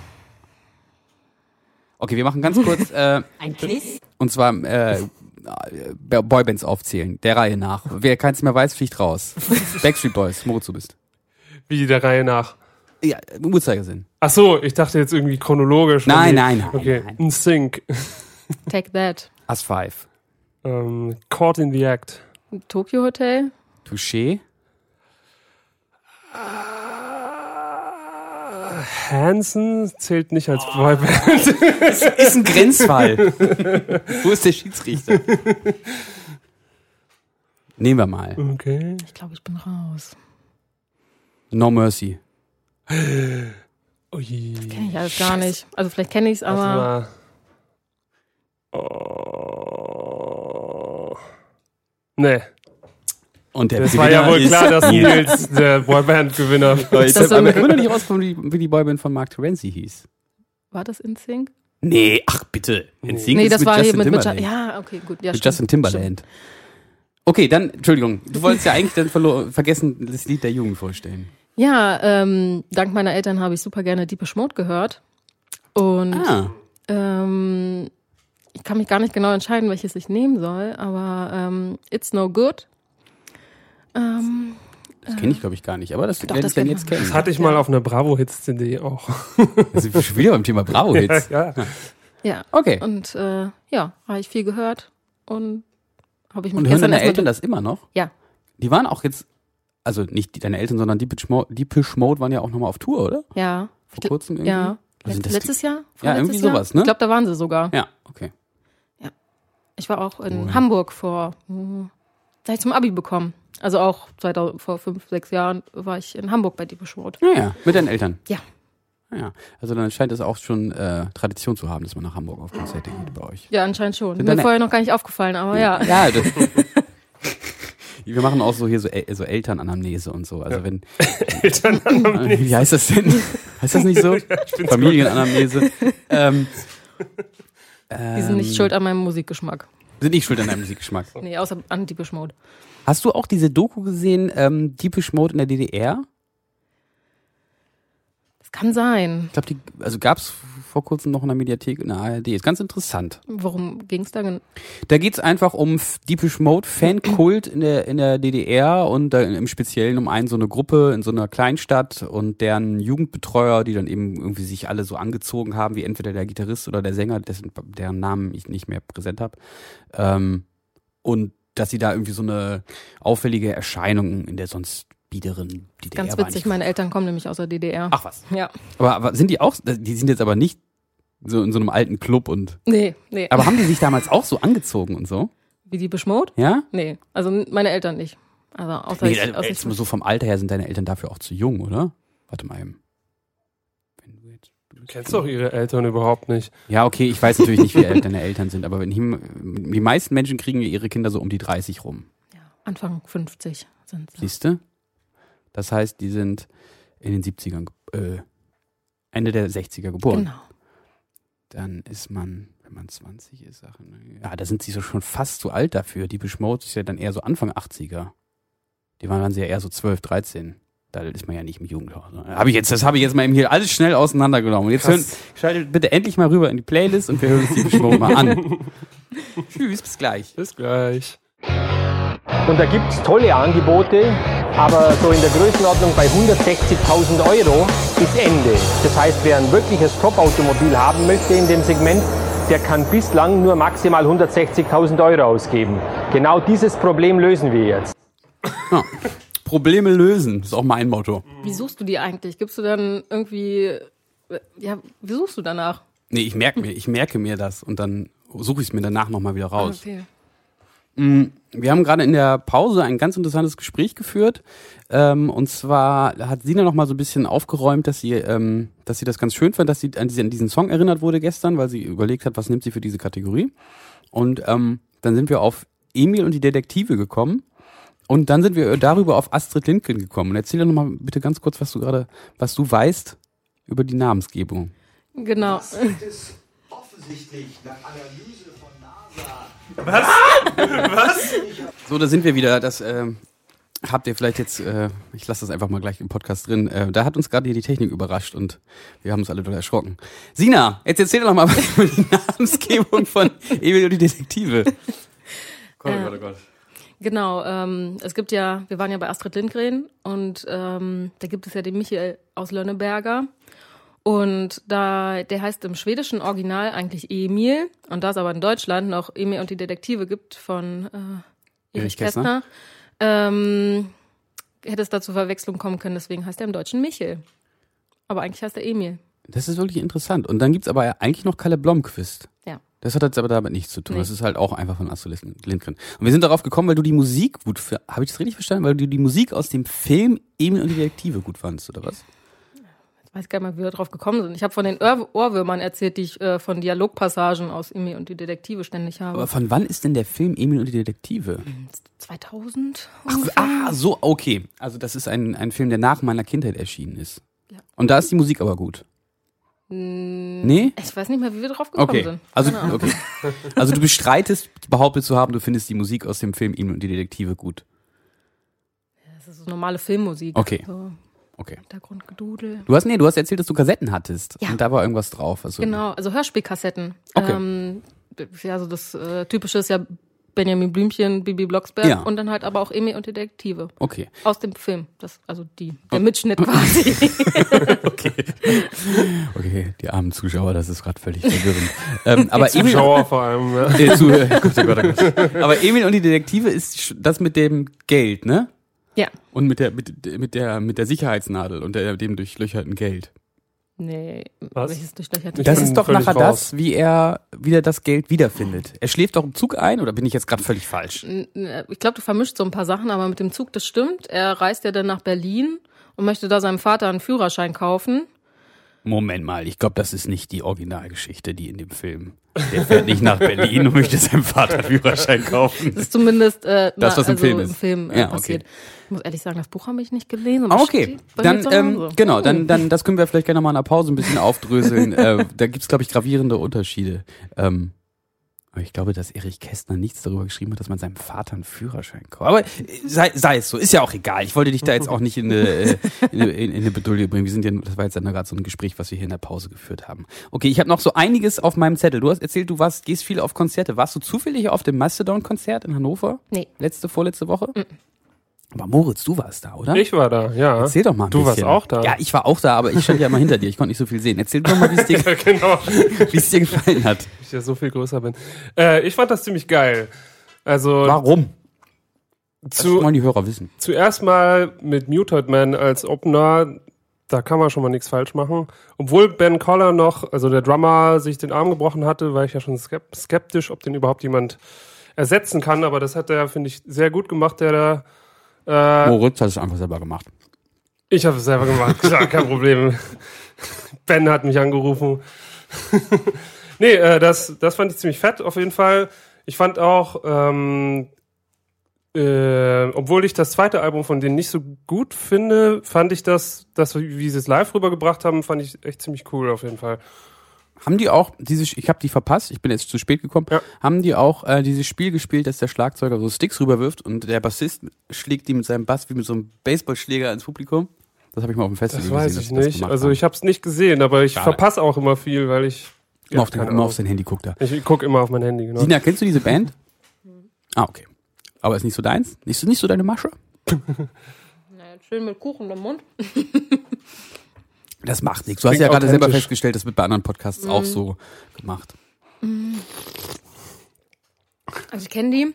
Okay, wir machen ganz kurz. Äh, Ein Quiz? Und zwar äh, äh, Boybands aufzählen, der Reihe nach. Wer keins mehr weiß, fliegt raus. Backstreet Boys, Moritz, du bist. Wie der Reihe nach. Ja, im Uhrzeigersinn. Ach so, ich dachte jetzt irgendwie chronologisch. Nein, nein, nein, Okay, nein. ein Sync. Take That. As Five. Ähm, Caught in the Act. Tokyo Hotel. Touché. Hansen zählt nicht als Boyband. Ist ein Grenzfall. Wo ist der Schiedsrichter? Nehmen wir mal. Okay. Ich glaube, ich bin raus. No Mercy. Ui. Kenne ich alles gar nicht. Also vielleicht kenne ich es, aber. Oh. Nee, Und der das war ja Gewinner wohl ist klar, dass Nils. Der Boyband-Gewinner Jetzt Das habe ich immer noch nicht rausgekommen, wie, wie die Boyband von Mark Terenzi hieß. war das in Sync? Nee, ach bitte. In Sync Nee, ist das mit war Justin hier mit, mit Timberlake. Ja, okay, gut. Ja, mit stimmt, Justin Timberland. Okay, dann, Entschuldigung, du wolltest ja eigentlich dann vergessen das Lied der Jugend vorstellen. Ja, ähm, dank meiner Eltern habe ich super gerne Deepish Mode gehört. Und Ah, ähm, ich kann mich gar nicht genau entscheiden, welches ich nehmen soll, aber ähm, It's No Good. Ähm, das kenne ich glaube ich gar nicht, aber das Doch, werde das ich dann jetzt kennen. Das hatte ich mal auf einer Bravo-Hits-CD auch. Sind wir wieder beim Thema Bravo-Hits. ja. ja, Okay. und äh, ja, habe ich viel gehört und habe ich mich Und hören deine Eltern das immer noch? Ja. Die waren auch jetzt, also nicht die, deine Eltern, sondern Deepish Mode, Deepish Mode waren ja auch nochmal auf Tour, oder? Ja, Vor kurzem irgendwie? ja. Also Letztes Jahr? Ja, irgendwie Jahr? sowas, ne? Ich glaube, da waren sie sogar. Ja, okay. Ich war auch in Cool. Hamburg vor, da ich zum Abi bekommen. Also auch 2000, vor fünf, sechs Jahren war ich in Hamburg bei Deepish Mode. Ja, ja, mit deinen Eltern. Ja. Ah, Ja, also dann scheint es auch schon äh, Tradition zu haben, dass man nach Hamburg auf Konzerte geht bei euch. Ja, anscheinend schon. Sind Mir vorher noch gar nicht aufgefallen, aber ja. Ja, das, wir machen auch so hier so, El so Elternanamnese und so. Also wenn, Eltern wie heißt das denn? Heißt das nicht so? Familienanamnese. Ähm, Die sind nicht schuld an meinem Musikgeschmack. Sind nicht schuld an deinem Musikgeschmack. Nee, außer an Deepish Mode. Hast du auch diese Doku gesehen, ähm, Deepish Mode in der DDR? Das kann sein. Ich glaube, die, also gab's vor kurzem noch in der Mediathek in der ARD. Ist ganz interessant. Worum ging's da? gen- Da geht's einfach um Deepish Mode Fankult in der in der DDR und da im Speziellen um einen so eine Gruppe in so einer Kleinstadt und deren Jugendbetreuer, die dann eben irgendwie sich alle so angezogen haben, wie entweder der Gitarrist oder der Sänger, dessen deren Namen ich nicht mehr präsent habe. Ähm, und dass sie da irgendwie so eine auffällige Erscheinung in der sonst biederen DDR Ganz witzig, meine Eltern kommen nämlich aus der DDR. Ach was. Ja. Aber, aber sind die auch, die sind jetzt aber nicht so in so einem alten Club und. Nee, nee. Aber haben die sich damals auch so angezogen und so? Wie die beschmut? Ja? Nee. Also meine Eltern nicht. Also außer Nee, ich, also, außer jetzt so vom Alter her sind deine Eltern dafür auch zu jung, oder? Warte mal eben. Du kennst doch ihre Eltern überhaupt nicht. ja, okay, ich weiß natürlich nicht, wie alt deine Eltern sind, aber wenn ich, die meisten Menschen kriegen ja ihre Kinder so um die 30 rum. Anfang 50 sind sie. Siehst du? Das heißt, die sind in den 70ern, ge- äh, Ende der 60er geboren. Genau. Dann ist man, wenn man 20 ist, Sachen, ja, da sind sie so schon fast zu alt dafür. Die Beschmut ist ja dann eher so Anfang 80er. Die waren dann ja eher so 12, 13. Da ist man ja nicht im Jugendhaus. Hab ich jetzt, das habe ich jetzt mal eben hier alles schnell auseinandergenommen. Und jetzt hören, schaltet bitte endlich mal rüber in die Playlist und wir hören uns die Beschmut mal an. Tschüss, bis gleich. Bis gleich. Und da gibt es tolle Angebote, aber so in der Größenordnung bei 160.000 Euro ist Ende. Das heißt, wer ein wirkliches Top-Automobil haben möchte in dem Segment, der kann bislang nur maximal 160.000 Euro ausgeben. Genau dieses Problem lösen wir jetzt. Ja. Probleme lösen, ist auch mein Motto. Wie suchst du die eigentlich? Gibst du dann irgendwie, ja, wie suchst du danach? Nee, ich merke mir, ich merke mir das und dann suche ich es mir danach nochmal wieder raus. Okay. Mm, Wir haben gerade in der Pause ein ganz interessantes Gespräch geführt. Ähm, und zwar hat Sina noch mal so ein bisschen aufgeräumt, dass sie, ähm, dass sie das ganz schön fand, dass sie an diesen, an diesen Song erinnert wurde gestern, weil sie überlegt hat, was nimmt sie für diese Kategorie. Und ähm, dann sind wir auf Emil und die Detektive gekommen. Und dann sind wir darüber auf Astrid Lindgren gekommen. Und erzähl doch noch mal bitte ganz kurz, was du gerade, was du weißt über die Namensgebung. Genau. ist offensichtlich nach Analyse von NASA. So, da sind wir wieder. Das ähm, habt ihr vielleicht jetzt, äh, ich lasse das einfach mal gleich im Podcast drin. Äh, da hat uns gerade hier die Technik überrascht und wir haben uns alle total erschrocken. Sina, jetzt erzähl doch mal was über die Namensgebung von Emil und die Detektive. Gott, oh Gott, oh Gott. Genau, ähm, es gibt ja, wir waren ja bei Astrid Lindgren und ähm, da gibt es ja den Michael aus Lönneberger. Und da, der heißt im schwedischen Original eigentlich Emil. Und da es aber in Deutschland noch Emil und die Detektive gibt von äh, Erich Kästner. Ähm, hätte es da zur Verwechslung kommen können. Deswegen heißt er im Deutschen Michel. Aber eigentlich heißt er Emil. Das ist wirklich interessant. Und dann gibt's aber eigentlich noch Kalle Blomqvist. Ja. Das hat jetzt aber damit nichts zu tun. Nee. Das ist halt auch einfach von Astrid Lindgren. Und wir sind darauf gekommen, weil du die Musik gut, habe ich das richtig verstanden? Weil du die Musik aus dem Film Emil und die Detektive gut fandst, oder was? Ich weiß gar nicht mehr, wie wir drauf gekommen sind. Ich habe von den Ohr Ohrwürmern erzählt, die ich äh, von Dialogpassagen aus Emil und die Detektive ständig habe. Aber von wann ist denn der Film Emil und die Detektive? 2000? Ach, ah, so, okay. Also das ist ein, ein Film, der nach meiner Kindheit erschienen ist. Ja. Und da ist die Musik aber gut. Nee? Ich weiß nicht mehr, wie wir drauf gekommen Okay. sind. Also, okay. Also du bestreitest, behauptet zu haben, du findest die Musik aus dem Film Emil und die Detektive gut. Das ist so normale Filmmusik. Okay. So Okay. Hintergrundgedudel. Du hast, nee, du hast erzählt, dass du Kassetten hattest. Ja. Und da war irgendwas drauf. Also, Genau, also Hörspielkassetten. Okay. Ähm, ja, also das äh, Typische ist ja Benjamin Blümchen, Bibi Blocksberg Ja. und dann halt aber auch Emil und die Detektive. Okay. Aus dem Film. Das, also die, der Mitschnitt quasi. Okay, die armen Zuschauer, das ist gerade völlig verwirrend. ähm, aber Emil, Zuschauer vor allem. Ja. äh, zu, Gott, oh Gott, oh Gott. Aber Emil und die Detektive ist das mit dem Geld, ne? Ja. Und mit der, mit, mit der, mit der Sicherheitsnadel und der, dem durchlöcherten Geld. Nee, Was? welches durchlöchert Ich Das ist doch nachher raus. das, wie er wieder das Geld wiederfindet. Er schläft doch im Zug ein oder bin ich jetzt gerade völlig falsch? Ich glaube, du vermischt so ein paar Sachen, aber mit dem Zug, das stimmt. Er reist ja dann nach Berlin und möchte da seinem Vater einen Führerschein kaufen. Moment mal, ich glaube, das ist nicht die Originalgeschichte, die in dem Film. Der fährt nicht nach Berlin und möchte seinem Vater Führerschein kaufen. Das ist zumindest äh, Das, na, was im also Film ist. im Film äh, Ja, okay. passiert. Ich muss ehrlich sagen, das Buch habe ich nicht gelesen. Ah, okay, dann ähm, Hause. genau, dann dann das können wir vielleicht gerne mal in der Pause ein bisschen aufdröseln. äh, da gibt's glaube ich gravierende Unterschiede. Ähm, Aber ich glaube, dass Erich Kästner nichts darüber geschrieben hat, dass man seinem Vater einen Führerschein kauft. Aber äh, sei, sei es so, ist ja auch egal. Ich wollte dich da jetzt auch nicht in eine, äh, in eine, in eine Bedulie bringen. Wir sind ja, das war jetzt dann gerade so ein Gespräch, was wir hier in der Pause geführt haben. Okay, ich habe noch so einiges auf meinem Zettel. Du hast erzählt, du warst, gehst viel auf Konzerte. Warst du zufällig auf dem Mastodon-Konzert in Hannover? Nee. Letzte, vorletzte Woche? Aber Moritz, du warst da, oder? Ich war da, ja. Erzähl doch mal ein Du warst bisschen. auch da. Ja, ich war auch da, aber ich stand ja immer hinter dir. Ich konnte nicht so viel sehen. Erzähl doch mal, wie es dir, Ja, genau. es dir gefallen hat. Ich ja so viel größer bin. Äh, ich fand das ziemlich geil. Also Warum? Das zu, wollen die Hörer wissen. zuerst mal mit Muted Man als Opener, da kann man schon mal nichts falsch machen. Obwohl Ben Coller noch, also der Drummer, sich den Arm gebrochen hatte, war ich ja schon skep- skeptisch, ob den überhaupt jemand ersetzen kann. Aber das hat er, finde ich, sehr gut gemacht, der da. Äh, Moritz hat es einfach selber gemacht. Ich habe es selber gemacht, klar, kein Problem. Ben hat mich angerufen. nee, äh, das, das fand ich ziemlich fett, auf jeden Fall. Ich fand auch, ähm, äh, obwohl ich das zweite Album von denen nicht so gut finde, fand ich das, das wie sie es live rübergebracht haben, fand ich echt ziemlich cool, auf jeden Fall. Haben die auch dieses, ich habe die verpasst, ich bin jetzt zu spät gekommen, Ja. haben die auch äh, dieses Spiel gespielt, dass der Schlagzeuger so Sticks rüberwirft und der Bassist schlägt die mit seinem Bass wie mit so einem Baseballschläger ins Publikum? Das habe ich mal auf dem Festival Das gesehen. weiß ich das nicht. gemacht Also ich habe es nicht gesehen, aber ich verpasse auch immer viel, weil ich. immer, auf, den, immer auf sein Handy guckt er. Ich gucke immer auf mein Handy, genau. Sina, kennst du diese Band? Ah, okay. Aber ist nicht so deins? Nicht so, nicht so deine Masche? Na, schön mit Kuchen im Mund. Das macht nichts. Du hast ja gerade selber festgestellt, das wird bei anderen Podcasts auch so gemacht. Also ich kenne die,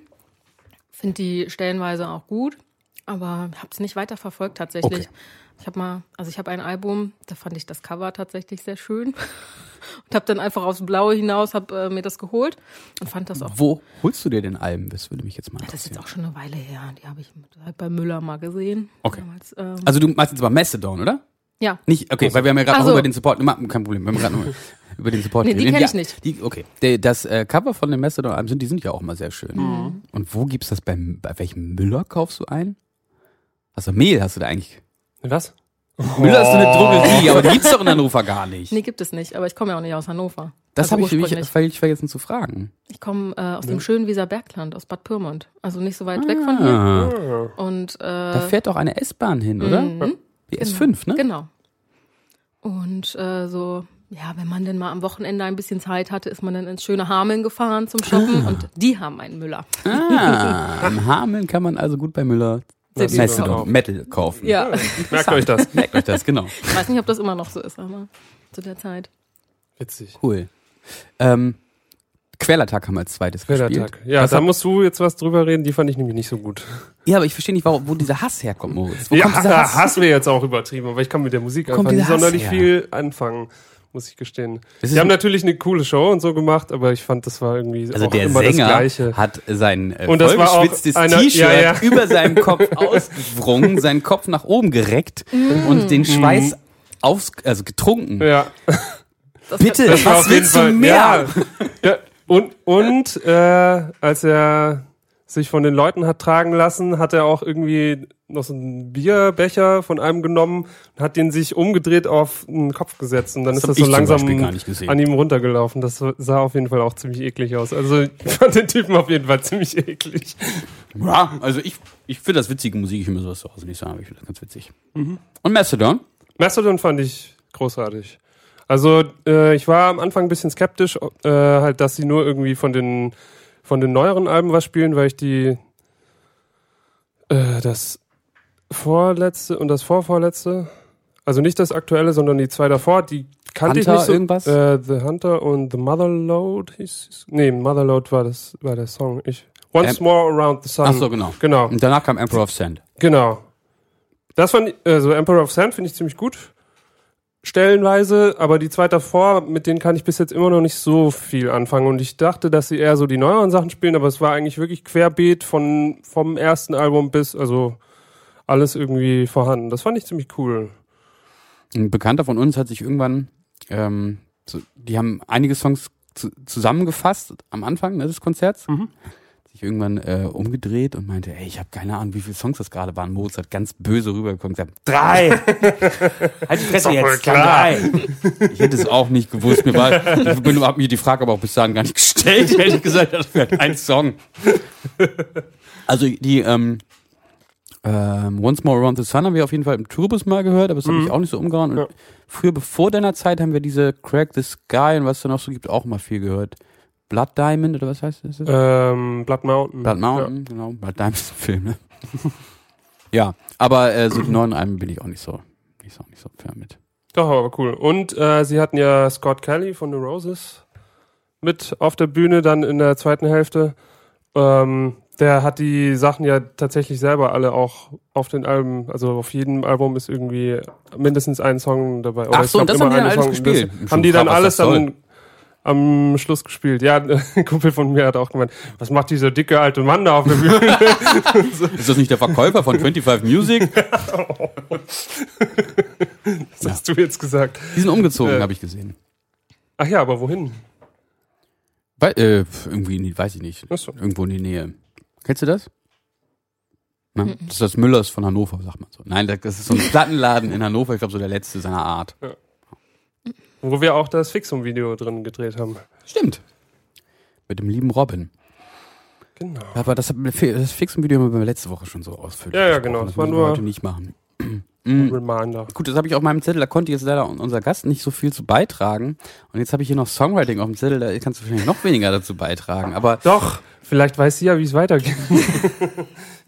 finde die stellenweise auch gut, aber habe es nicht weiter verfolgt tatsächlich. Okay. Ich habe mal, also ich habe ein Album, da fand ich das Cover tatsächlich sehr schön und habe dann einfach aufs Blaue hinaus, habe äh, mir das geholt und fand das auch. Wo holst du dir denn Alben? Das würde mich jetzt mal Das ist interessieren. jetzt auch schon eine Weile her. Die habe ich mit- halt bei Müller mal gesehen. Okay. Damals, ähm, Also du meinst jetzt aber Mastodon, oder? Ja. Nicht, okay, weil wir haben ja gerade Ach auch so. über den Support, kein Problem, wir haben gerade noch über den Support Nee, die geredet. kenn Ja, ich nicht. Die, okay, Der- das äh, Cover von den Mastodon-Alben, sind, die sind ja auch immer sehr schön. Mhm. Und wo gibt's das beim, bei welchem Müller kaufst du ein? Also Mehl hast du da eigentlich. Was? Müller ist so eine Drogerie, aber die gibt's doch in Hannover gar nicht. Nee, gibt es nicht, aber ich komme ja auch nicht aus Hannover. das Also habe ich völlig vergessen zu fragen. Ich komme äh, aus dem schönen Wieser Bergland, aus Bad Pyrmont. Also nicht so weit weg von hier. Ah, Und äh, da fährt doch eine S-Bahn hin, oder? Mhm. Die S5, ne? Genau. Und äh, so, ja, wenn man denn mal am Wochenende ein bisschen Zeit hatte, ist man dann ins schöne Hameln gefahren zum Shoppen und die haben einen Müller. Ah, in Hameln kann man also gut bei Müller Mastodon, kaufen. Metal kaufen. Ja. Merkt euch das. Merkt euch das, genau. Ich weiß nicht, ob das immer noch so ist, aber zu der Zeit. Witzig. Cool. Ähm, Quellattack haben wir als zweites gespielt. Quellattack. Ja, Was da hat- musst du jetzt was drüber reden, die fand ich nämlich nicht so gut. Ja, aber ich verstehe nicht, wo, wo dieser Hass herkommt, Moritz. Wo ja, kommt dieser Hass? Hass wäre jetzt auch übertrieben, aber ich kann mit der Musik Kommt einfach nicht sonderlich her? viel anfangen, muss ich gestehen. Das Die haben natürlich eine coole Show und so gemacht, aber ich fand, das war irgendwie Also auch der immer das Sänger Gleiche. hat sein äh, Und das vollgeschwitztes T-Shirt ja, ja. über seinem Kopf ausgewrungen, seinen Kopf nach oben gereckt und den Schweiß aus, also getrunken. Ja, Bitte, das was willst du mehr? Ja, ja. Und, und äh, als er sich von den Leuten hat tragen lassen, hat er auch irgendwie noch so einen Bierbecher von einem genommen und hat den sich umgedreht auf den Kopf gesetzt und dann Das ist das so langsam an ihm runtergelaufen. Das sah auf jeden Fall auch ziemlich eklig aus. Also ich fand den Typen auf jeden Fall ziemlich eklig. Ja, also ich, ich finde das witzige Musik, ich mir sowas zu Hause nicht sagen, aber ich finde das ganz witzig. Mhm. Und Mastodon? Mastodon fand ich großartig. Also äh, ich war am Anfang ein bisschen skeptisch, äh, halt, dass sie nur irgendwie von den von den neueren Alben was spielen, weil ich die äh, das vorletzte und das vorvorletzte, also nicht das aktuelle, sondern die zwei davor, die kannte Hunter ich nicht so. irgendwas? Äh, The Hunter und The Motherload hieß es. Nee, Motherload war das war der Song. Ich Once Ähm, More Around the Sun. Ach so, genau. Genau. Und danach kam Emperor of Sand. Genau. Das fand ich, also Emperor of Sand finde ich ziemlich gut. Stellenweise, aber die zwei davor, mit denen kann ich bis jetzt immer noch nicht so viel anfangen. Und ich dachte, dass sie eher so die neueren Sachen spielen, aber es war eigentlich wirklich querbeet von, vom ersten Album bis, also alles irgendwie vorhanden. Das fand ich ziemlich cool. Ein Bekannter von uns hat sich irgendwann, ähm, so, die haben einige Songs zu, zusammengefasst am Anfang ne, des Konzerts. Mhm. Sich irgendwann äh, umgedreht und meinte, ey, ich habe keine Ahnung, wie viele Songs das gerade waren. Moritz hat ganz böse rübergekommen und gesagt, drei! halt die Fresse jetzt, klar. drei! Ich hätte es auch nicht gewusst. Mir war, ich bin, hab mir die Frage aber auch bis dahin gar nicht gestellt. Ehrlich gesagt, das wäre ein Song. Also die, ähm, ähm, Once More Around the Sun haben wir auf jeden Fall im Tourbus mal gehört, aber das habe ich auch nicht so umgehauen. Und Ja. früher, bevor deiner Zeit, haben wir diese Crack the Sky und was da noch so gibt, auch mal viel gehört. Blood Diamond oder was heißt das? Ähm, Blood Mountain. Blood Mountain, genau. Blood Diamond ist ein Film, ne? ja, aber äh, so die neuen Alben bin ich auch nicht so, nicht so, nicht so fair mit. Doch, aber cool. Und äh, sie hatten ja Scott Kelly von The Roses mit auf der Bühne dann in der zweiten Hälfte. Ähm, der hat die Sachen ja tatsächlich selber alle auch auf den Alben, also auf jedem Album ist irgendwie mindestens ein Song dabei. Oder Ach ich so, und das haben die dann alles Song- gespielt? Haben die dann alles dann am Schluss gespielt. Ja, ein Kumpel von mir hat auch gemeint, was macht dieser dicke alte Mann da auf der Bühne? Ist das nicht der Verkäufer von 25 Music? Was hast du jetzt gesagt? Die sind umgezogen, Äh. habe ich gesehen. Ach ja, aber wohin? Weil, äh, irgendwie, weiß ich nicht. So. Irgendwo in die Nähe. Kennst du das? Na, das ist das Müllers von Hannover, sagt man so. Nein, das ist so ein Plattenladen in Hannover, ich glaube so der letzte seiner Art. Wo wir auch das Fixum-Video drin gedreht haben. Stimmt. Mit dem lieben Robin. Genau. Aber das, das Fixum-Video haben wir letzte Woche schon so ausführlich. Ja, ja, genau. Das Das müssen wir heute nicht machen. Mhm. Reminder. Gut, das habe ich auf meinem Zettel, da konnte jetzt leider unser Gast nicht so viel zu beitragen. Und jetzt habe ich hier noch Songwriting auf dem Zettel, da kannst du wahrscheinlich noch weniger dazu beitragen. Aber Doch, vielleicht weiß sie ja, wie es weitergeht.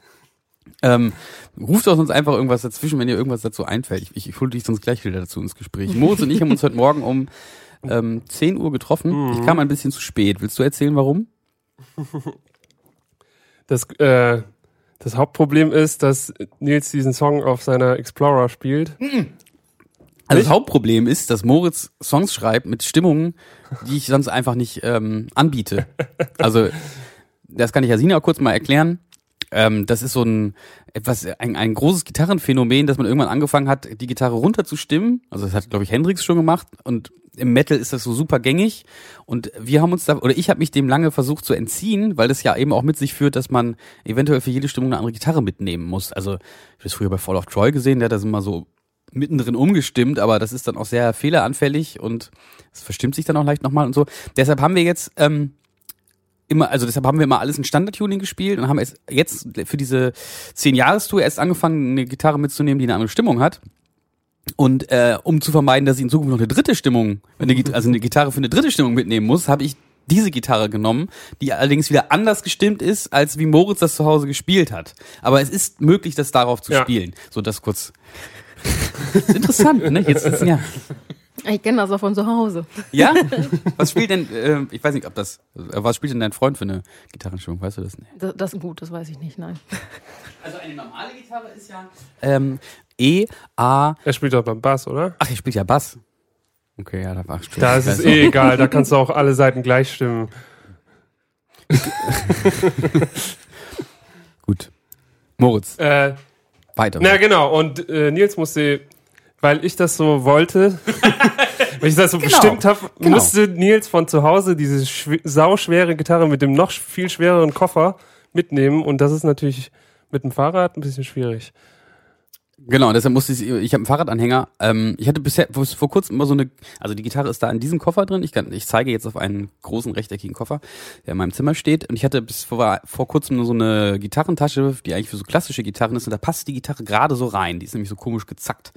ähm, ruft doch uns einfach irgendwas dazwischen, wenn dir irgendwas dazu einfällt. Ich, ich, ich hole dich sonst gleich wieder dazu ins Gespräch. Moritz und ich haben uns heute Morgen um ähm, 10 Uhr getroffen. Ich kam ein bisschen zu spät. Willst du erzählen, warum? Das, äh, das Hauptproblem ist, dass Nils diesen Song auf seiner Explorer spielt. Also das Hauptproblem ist, dass Moritz Songs schreibt mit Stimmungen, die ich sonst einfach nicht ähm, anbiete. Also das kann ich Jasina auch kurz mal erklären. Ähm, das ist so ein etwas ein, ein großes Gitarrenphänomen, dass man irgendwann angefangen hat, die Gitarre runterzustimmen. Also das hat glaube ich Hendrix schon gemacht und im Metal ist das so super gängig und wir haben uns da oder ich habe mich dem lange versucht zu entziehen, weil das ja eben auch mit sich führt, dass man eventuell für jede Stimmung eine andere Gitarre mitnehmen muss. Also ich habe das früher bei Fall of Troy gesehen, der hat das immer so mittendrin umgestimmt, aber das ist dann auch sehr fehleranfällig und es verstimmt sich dann auch leicht nochmal und so. Deshalb haben wir jetzt ähm, immer, also deshalb haben wir immer alles in Standard-Tuning gespielt und haben jetzt, jetzt für diese 10-Jahres-Tour erst angefangen, eine Gitarre mitzunehmen, die eine andere Stimmung hat. Und äh, um zu vermeiden, dass ich in Zukunft noch eine dritte Stimmung, eine, also eine Gitarre für eine dritte Stimmung mitnehmen muss, habe ich diese Gitarre genommen, die allerdings wieder anders gestimmt ist, als wie Moritz das zu Hause gespielt hat. Aber es ist möglich, das darauf zu Ja. spielen. So, das kurz. ist interessant, ne? Jetzt ist ja. Ich kenne das auch von zu Hause. Ja? Was spielt denn, äh, ich weiß nicht, ob das, äh, was spielt denn dein Freund für eine Gitarrenstimmung? Weißt du das nicht? Das, das ist gut, das weiß ich nicht, nein. Also eine normale Gitarre ist ja. Ähm, E, A. Er spielt doch beim Bass, oder? Ach, er spielt ja Bass. Okay, ja, da war ich Da ist es eh egal, da kannst du auch alle Seiten gleich stimmen. Gut. Moritz, Äh, weiter. na genau, und äh, Nils musste, weil ich das so wollte, weil ich das so Genau, bestimmt habe, genau. musste Nils von zu Hause diese schw sauschwere Gitarre mit dem noch viel schwereren Koffer mitnehmen und das ist natürlich mit dem Fahrrad ein bisschen schwierig. Genau, deshalb musste ich, ich habe einen Fahrradanhänger. Ähm, ich hatte bisher vor, vor kurzem immer so eine, also die Gitarre ist da in diesem Koffer drin. Ich kann, ich zeige jetzt auf einen großen rechteckigen Koffer, der in meinem Zimmer steht. Und ich hatte bis vor, vor kurzem nur so eine Gitarrentasche, die eigentlich für so klassische Gitarren ist. Und da passt die Gitarre gerade so rein. Die ist nämlich so komisch gezackt.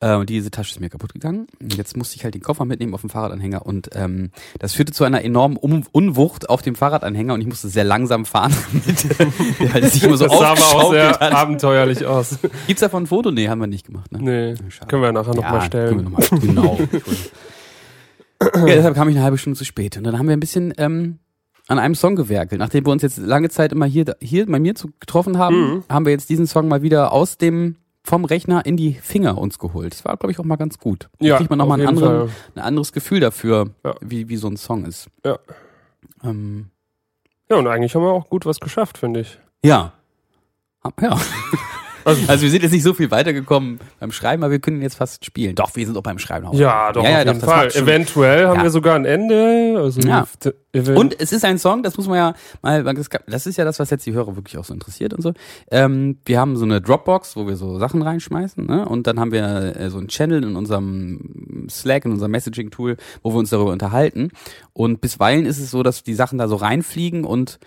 Äh, und diese Tasche ist mir kaputt gegangen. Jetzt musste ich halt den Koffer mitnehmen auf dem Fahrradanhänger. Und ähm, das führte zu einer enormen um Unwucht auf dem Fahrradanhänger. Und ich musste sehr langsam fahren, damit der halt sich immer so das sah aber auch sehr hat. abenteuerlich aus. Gibt's davon ein Foto? Nee, haben wir nicht gemacht. Ne? Nee, Schade. können wir nachher Ja, nochmal stellen. können wir noch mal, genau. ja, deshalb kam ich eine halbe Stunde zu spät. Und dann haben wir ein bisschen ähm, an einem Song gewerkelt. Nachdem wir uns jetzt lange Zeit immer hier, hier bei mir zu, getroffen haben, Mhm. haben wir jetzt diesen Song mal wieder aus dem vom Rechner in die Finger uns geholt. Das war, glaube ich, auch mal ganz gut. Da Ja, kriegt man nochmal ein, anderen- ein anderes Gefühl dafür, Ja. wie, wie so ein Song ist. Ja. Ähm, Ja, und eigentlich haben wir auch gut was geschafft, finde ich. ja. Ja. Also wir sind jetzt nicht so viel weitergekommen beim Schreiben, aber wir können jetzt fast spielen. Doch, wir sind auch beim Schreiben. auch. Ja, doch, auf jeden das Fall. Eventuell haben Ja. wir sogar ein Ende. Also Ja. Und es ist ein Song, das muss man ja mal, das ist ja das, was jetzt die Hörer wirklich auch so interessiert und so. Ähm, wir haben so eine Dropbox, wo wir so Sachen reinschmeißen, ne? Und dann haben wir äh, so einen Channel in unserem Slack, in unserem Messaging-Tool, wo wir uns darüber unterhalten. Und bisweilen ist es so, dass die Sachen da so reinfliegen und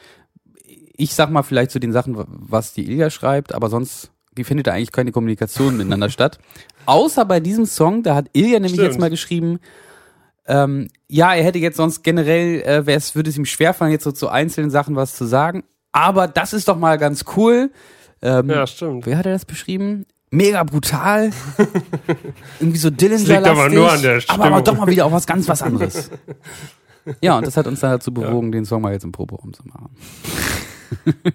ich sag mal vielleicht zu den Sachen, was die Ilja schreibt, aber sonst findet da eigentlich keine Kommunikation miteinander statt. Außer bei diesem Song, da hat Ilja nämlich Stimmt. jetzt mal geschrieben, ähm, ja, er hätte jetzt sonst generell, äh, wäre es, würde es ihm schwerfallen, jetzt so zu einzelnen Sachen was zu sagen. Aber das ist doch mal ganz cool. Ähm, ja, stimmt. Wer hat er das beschrieben? Mega brutal. Irgendwie so Dylan liegt aber nur an der aber, aber Stimmung. doch mal wieder auch was ganz was anderes. Ja, und das hat uns dann dazu bewogen, den Song mal jetzt im Proberaum zu machen.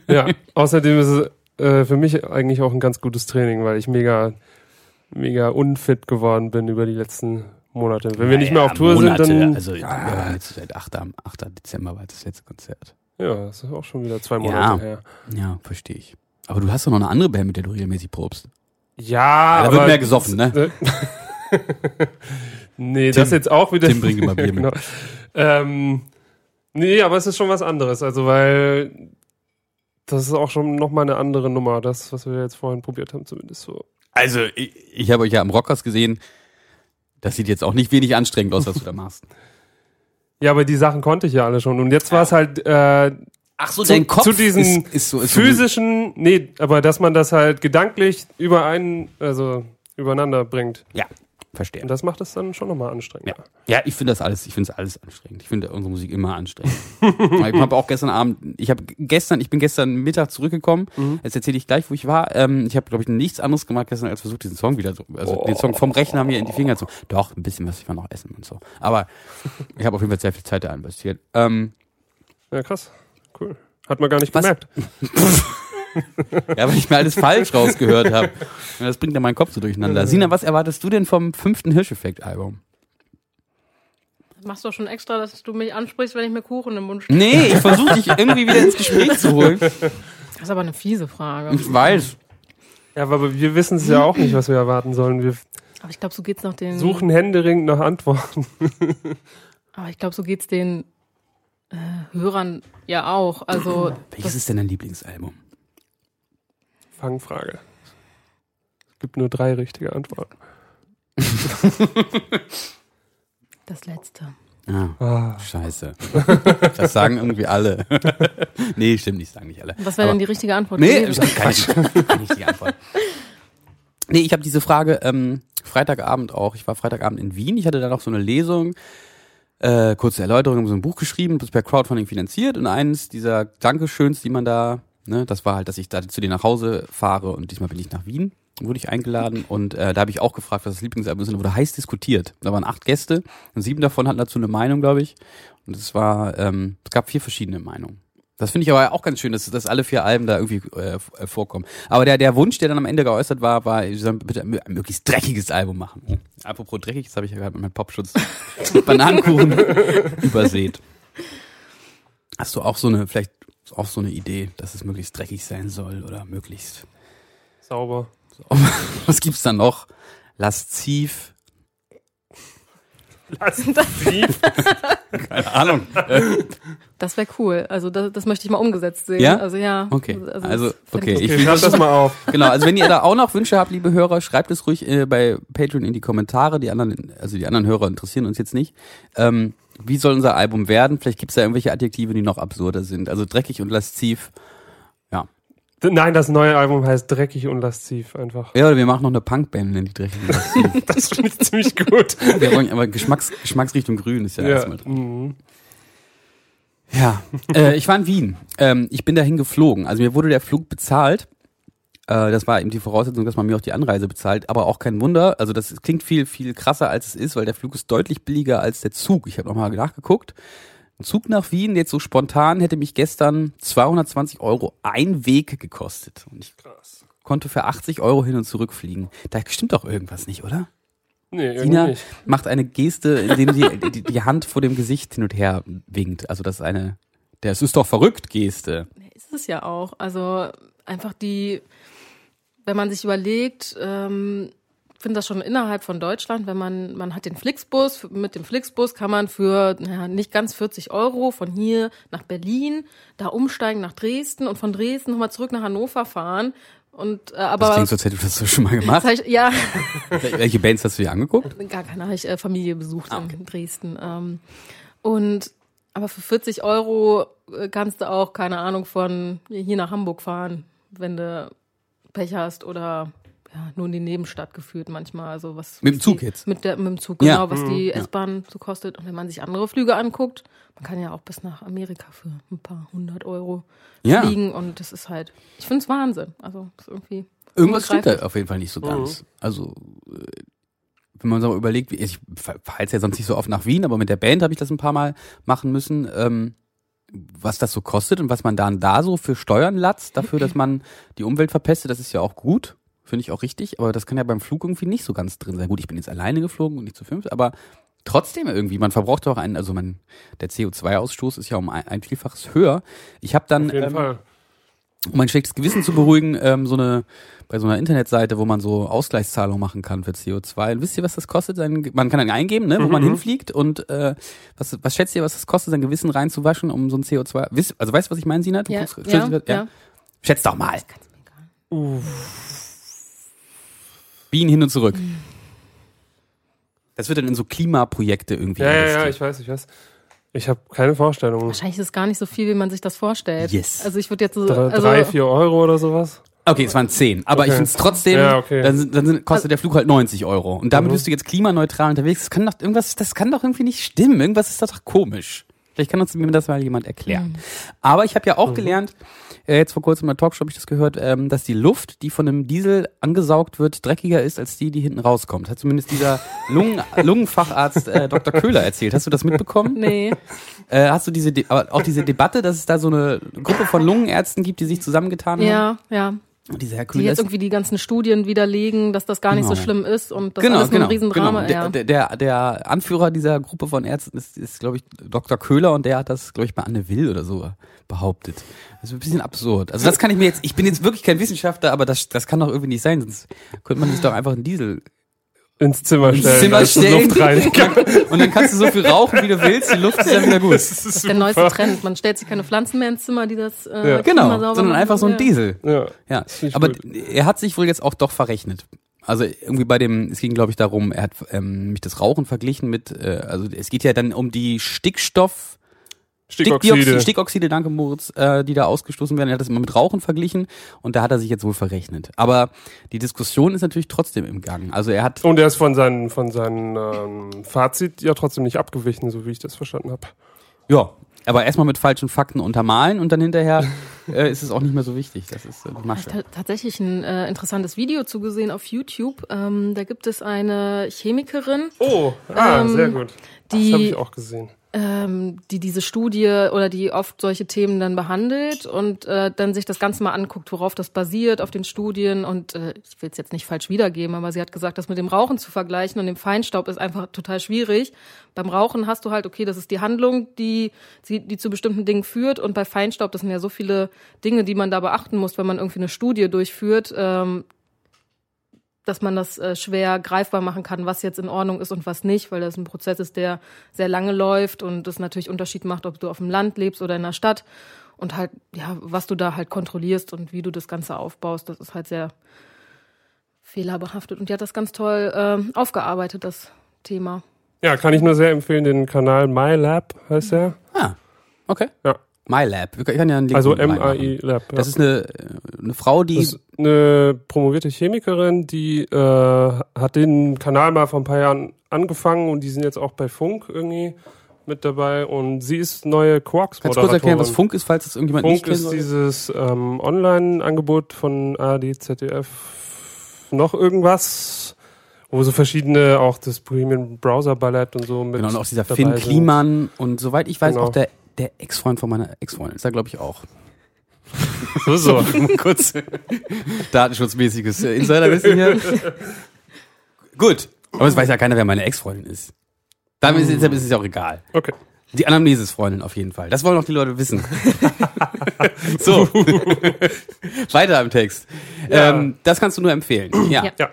Ja, außerdem ist es äh, für mich eigentlich auch ein ganz gutes Training, weil ich mega, mega unfit geworden bin über die letzten Monate. Wenn wir nicht mehr auf Tour Monate, sind, dann. Also, ja, jetzt seit 8. 8. Dezember war das letzte Konzert. Ja, das ist auch schon wieder zwei Monate Ja. her. Ja, verstehe ich. Aber du hast doch noch eine andere Band, mit der du regelmäßig probst. Ja, Ja, da aber wird mehr gesoffen, ne? nee, Tim- das jetzt auch wieder. Tim bringt immer Bier mit. genau. ähm, nee, aber es ist schon was anderes. Also, weil das ist auch schon nochmal eine andere Nummer. Das, was wir jetzt vorhin probiert haben, zumindest so. Also, ich, ich habe euch ja am Rockers gesehen. Das sieht jetzt auch nicht wenig anstrengend aus, was du da machst. Ja, aber die Sachen konnte ich ja alle schon. Und jetzt war es halt äh, Ach so, zu, zu diesen ist, ist so, ist physischen, nee, aber dass man das halt gedanklich überein, also übereinander bringt. Ja, verstehe. Und das macht es dann schon nochmal anstrengend. Ja, ja ich finde das alles, ich finde es alles anstrengend. Ich finde unsere Musik immer anstrengend. ich habe auch gestern Abend, ich habe gestern, ich bin gestern Mittag zurückgekommen. Jetzt erzähle ich gleich, wo ich war. Ähm, ich habe, glaube ich, nichts anderes gemacht gestern, als versucht, diesen Song wieder so, also den Song vom Rechner mir in die Finger zu. Doch, ein bisschen was, ich war noch essen und so. Aber ich habe auf jeden Fall sehr viel Zeit da investiert. Ähm, Ja, krass. Cool. Hat man gar nicht Was? gemerkt. ja, weil ich mir alles falsch rausgehört habe. Das bringt ja meinen Kopf so durcheinander. Sina, was erwartest du denn vom fünften Hirscheffekt-Album? Machst du doch schon extra, dass du mich ansprichst, wenn ich mir Kuchen im Mund stecke? Nee, ich versuche dich irgendwie wieder ins Gespräch zu holen. Das ist aber eine fiese Frage. Ich weiß. Ja, aber wir wissen es ja auch nicht, was wir erwarten sollen. Wir Aber ich glaube, so geht's noch den. suchen händeringend nach Antworten. Aber ich glaube, so geht's den äh, Hörern ja auch. Also Welches ist denn dein Lieblingsalbum? Fangfrage. Es gibt nur drei richtige Antworten. das letzte. Ah, Ah. scheiße. Das sagen irgendwie alle. nee, stimmt nicht, sagen nicht alle. Was wäre denn die richtige Antwort? Nee, kann ich, kann ich die Antwort. Nee, ich habe diese Frage ähm, Freitagabend auch. Ich war Freitagabend in Wien. Ich hatte da noch so eine Lesung. Äh, kurze Erläuterung, habe so ein Buch geschrieben, das per Crowdfunding finanziert. Und eines dieser Dankeschöns, die man da, ne, das war halt, dass ich da zu dir nach Hause fahre und diesmal bin ich nach Wien, wurde ich eingeladen. Und äh, da habe ich auch gefragt, was das Lieblingsalbum ist. Und da wurde heiß diskutiert. Da waren acht Gäste und sieben davon hatten dazu eine Meinung, glaube ich. Und es war, ähm, es gab vier verschiedene Meinungen. Das finde ich aber auch ganz schön, dass, dass alle vier Alben da irgendwie äh, äh, vorkommen. Aber der, der Wunsch, der dann am Ende geäußert war, war, ich soll bitte ein ein möglichst dreckiges Album machen. Oh. Apropos dreckig, das habe ich ja gerade mit meinem Popschutz Bananenkuchen übersät. Hast du auch so eine, vielleicht auch so eine Idee, dass es möglichst dreckig sein soll oder möglichst. Sauber. Was gibt's da noch? Lasziv. Lass tief. Keine Ahnung. Das wäre cool. Also das, das möchte ich mal umgesetzt sehen. Ja? Also ja. Okay. Also, Also, okay. ich- Ich Okay, will schreib das mal auf. Genau, also wenn ihr da auch noch Wünsche habt, liebe Hörer, schreibt es ruhig äh, bei Patreon in die Kommentare. Die anderen, also die anderen Hörer interessieren uns jetzt nicht. Ähm, wie soll unser Album werden? Vielleicht gibt es da irgendwelche Adjektive, die noch absurder sind. Also dreckig und lasziv. Ja. Nein, das neue Album heißt Dreckig und Lasziv einfach. Ja, oder wir machen noch eine Punkband, nennen die dreckig und lasziv. Das finde ich ziemlich gut. wir wollen aber Geschmacks, Geschmacksrichtung grün ist ja, Ja. erstmal drin. mhm. Ja, äh, ich war in Wien. Ähm, ich bin dahin geflogen. Also mir wurde der Flug bezahlt. Äh, das war eben die Voraussetzung, dass man mir auch die Anreise bezahlt. Aber auch kein Wunder. Also das klingt viel, viel krasser, als es ist, weil der Flug ist deutlich billiger als der Zug. Ich habe nochmal nachgeguckt. Ein Zug nach Wien, jetzt so spontan, hätte mich gestern 220 Euro ein Weg gekostet. Und ich konnte für 80 Euro hin und zurück fliegen. Da stimmt doch irgendwas nicht, oder? Nee, irgendwie Sina nicht. macht eine Geste, indem sie die, die Hand vor dem Gesicht hin und her winkt. Also das ist eine, der es ist doch verrückt Geste. Ist es ja auch. Also einfach die, wenn man sich überlegt, ähm, finde das schon innerhalb von Deutschland, wenn man, man hat den Flixbus, mit dem Flixbus kann man für naja, nicht ganz 40 Euro von hier nach Berlin, da umsteigen nach Dresden und von Dresden nochmal zurück nach Hannover fahren. Und, äh, aber Das klingt so, als hättest du das schon mal gemacht. heißt, ja, Welche Bands hast du dir angeguckt? gar keine, habe ich äh, Familie besucht Ah, okay. in Dresden. Ähm, und aber für 40 Euro äh, kannst du auch, keine Ahnung, von hier nach Hamburg fahren, wenn du Pech hast oder ja, nur in die Nebenstadt geführt manchmal. Also was, Mit dem Zug die, jetzt? Mit, der, mit dem Zug, Ja. genau, was die Ja. S-Bahn so kostet. Und wenn man sich andere Flüge anguckt, man kann ja auch bis nach Amerika für ein paar hundert Euro Ja. fliegen. Und das ist halt, ich finde es Wahnsinn. Also irgendwie. Irgendwas stimmt da auf jeden Fall nicht so ganz. Also, äh, wenn man so überlegt, wie- ich fahre jetzt ja sonst nicht so oft nach Wien, aber mit der Band habe ich das ein paar Mal machen müssen, ähm, was das so kostet und was man dann da so für Steuern latzt, dafür, dass man die Umwelt verpestet, das ist ja auch gut, finde ich auch richtig, aber das kann ja beim Flug irgendwie nicht so ganz drin sein. Gut, ich bin jetzt alleine geflogen und nicht zu fünft, aber trotzdem irgendwie, man verbraucht doch einen, also man, der CO2-Ausstoß ist ja um ein, ein Vielfaches höher. Ich habe dann Auf jeden ähm, Fall. Um mein schlechtes Gewissen zu beruhigen, ähm, so eine bei so einer Internetseite, wo man so Ausgleichszahlung machen kann für CO2. Und wisst ihr, was das kostet? Sein, man kann dann eingeben, ne, wo man hinfliegt und äh, was, was schätzt ihr, was das kostet, sein Gewissen reinzuwaschen, um so ein CO2? Wisst, also weißt du, was ich meine, Sina? Du Ja, guckst- ja, stellst- ja. Schätz doch mal. Bienen hin und zurück. Das wird dann in so Klimaprojekte irgendwie Ja, ja, ja, ich weiß, ich weiß. Ich habe keine Vorstellung. Wahrscheinlich ist es gar nicht so viel, wie man sich das vorstellt. Yes. Also ich würde jetzt so, Drei, also, drei, vier Euro oder sowas? Okay, es waren 10. Aber ich Okay. finde es trotzdem, Ja, okay. dann, dann sind, kostet der Flug halt 90 Euro. Und damit Mhm. bist du jetzt klimaneutral unterwegs. Das kann doch irgendwas, das kann doch irgendwie nicht stimmen. Irgendwas ist doch komisch. Vielleicht kann uns mir das mal jemand erklären. Aber ich habe ja Mhm. auch gelernt, äh, jetzt vor kurzem in der Talkshow habe ich das gehört, ähm, dass die Luft, die von einem Diesel angesaugt wird, dreckiger ist als die, die hinten rauskommt. Hat zumindest dieser Lungen, Lungenfacharzt äh, Dr. Köhler erzählt. Hast du das mitbekommen? nee. Äh, hast du diese, De aber auch diese Debatte, dass es da so eine Gruppe von Lungenärzten gibt, die sich zusammengetan haben? Ja, ja. Dieser Herr Die jetzt irgendwie die ganzen Studien widerlegen, dass das gar nicht so Genau. schlimm ist und das genau, alles genau, ein Riesendrama. genau. Ja. Der, der Anführer dieser Gruppe von Ärzten ist, ist glaube ich, Dr. Köhler und der hat das, glaube ich, bei Anne Will oder so behauptet. Das ist ein bisschen absurd. Also das kann ich mir jetzt, ich bin jetzt wirklich kein Wissenschaftler, aber das, das kann doch irgendwie nicht sein, sonst könnte man sich doch einfach einen Diesel Ins Zimmer ins stellen. Zimmer stellen Luftreiniger. und dann kannst du so viel rauchen, wie du willst, die Luft ist ja wieder gut. Das ist Das ist der neueste Trend. Man stellt sich keine Pflanzen mehr ins Zimmer, die das äh, Ja. Genau, sauber sondern machen. einfach so ein. Diesel. Ja. Ja, aber gut. er hat sich wohl jetzt auch doch verrechnet. Also irgendwie bei dem, es ging glaube ich darum, er hat ähm, mich das Rauchen verglichen mit, äh, also es geht ja dann um die Stickstoff, Stickoxide. Stickoxide, danke Moritz, äh, die da ausgestoßen werden. Er hat das immer mit Rauchen verglichen und da hat er sich jetzt wohl verrechnet. Aber die Diskussion ist natürlich trotzdem im Gang. Also er hat, Und er ist von seinem von seinem ähm, Fazit ja trotzdem nicht abgewichen, so wie ich das verstanden habe. ja, aber erstmal mit falschen Fakten untermalen und dann hinterher äh, ist es auch nicht mehr so wichtig. Das ist äh, Masche. Ta- tatsächlich ein äh, interessantes Video zugesehen auf YouTube. Ähm, da gibt es eine Chemikerin, Oh, ah, Ähm, sehr gut. Das die- habe ich auch gesehen. Ähm, die diese Studie oder die oft solche Themen dann behandelt und äh, dann sich das Ganze mal anguckt, worauf das basiert, auf den Studien. Und äh, ich will es jetzt nicht falsch wiedergeben, aber sie hat gesagt, das mit dem Rauchen zu vergleichen und dem Feinstaub ist einfach total schwierig. Beim Rauchen hast du halt, okay, das ist die Handlung, die, die, die zu bestimmten Dingen führt. Und bei Feinstaub, das sind ja so viele Dinge, die man da beachten muss, wenn man irgendwie eine Studie durchführt. Ähm, dass man das äh, schwer greifbar machen kann, was jetzt in Ordnung ist und was nicht, weil das ein Prozess ist, der sehr lange läuft und es natürlich Unterschied macht, ob du auf dem Land lebst oder in der Stadt und halt, ja, was du da halt kontrollierst und wie du das Ganze aufbaust, das ist halt sehr fehlerbehaftet. Und die hat das ganz toll ähm, aufgearbeitet, das Thema. Ja, kann ich nur sehr empfehlen, den Kanal MyLab heißt er. Ah, okay. Ja. MyLab. Wir können ja einen Link Also. MAI Lab. Ja. Das ist eine, eine Frau, die Das ist eine promovierte Chemikerin, die äh, hat den Kanal mal vor ein paar Jahren angefangen und die sind jetzt auch bei Funk irgendwie mit dabei und sie ist neue Quarks Kannst du kurz erklären, was Funk ist, falls das irgendjemand nicht Funk kennen ist dieses ähm, Online-Angebot von ARD, ZDF, noch irgendwas, wo so verschiedene, auch das Bohemian Browser Ballett und so mit Genau, und auch dieser Finn. Kliman und soweit ich weiß Genau. auch der, der Ex-Freund von meiner Ex-Freundin ist da, glaube ich, auch. So, so. kurz datenschutzmäßiges äh, Insiderwissen hier. Gut, aber es weiß ja keiner, wer meine Ex-Freundin ist. Damit ist, ist es ja auch egal. Okay. Die Anamnesis-Freundin auf jeden Fall. Das wollen auch die Leute wissen. so. Weiter im Text. Ja. Ähm, das kannst du nur empfehlen. Ja. Ja.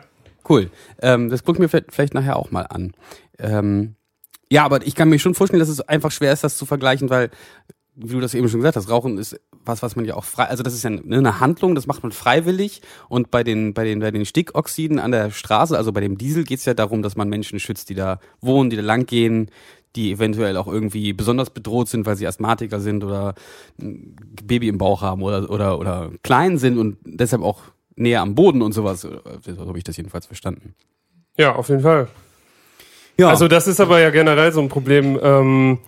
Cool. Ähm, das guck ich mir vielleicht, vielleicht nachher auch mal an. Ähm, ja, aber ich kann mir schon vorstellen, dass es einfach schwer ist, das zu vergleichen, weil, wie du das eben schon gesagt hast, Rauchen ist was, was man ja auch frei, also das ist ja ne, eine Handlung, das macht man freiwillig und bei den, bei den, bei den Stickoxiden an der Straße, also bei dem Diesel geht's ja darum, dass man Menschen schützt, die da wohnen, die da lang gehen, die eventuell auch irgendwie besonders bedroht sind, weil sie Asthmatiker sind oder ein Baby im Bauch haben oder, oder, oder klein sind und deshalb auch näher am Boden und sowas. So habe ich das jedenfalls verstanden. Ja, auf jeden Fall. Ja. Also das ist aber ja generell so ein Problem. Ähm,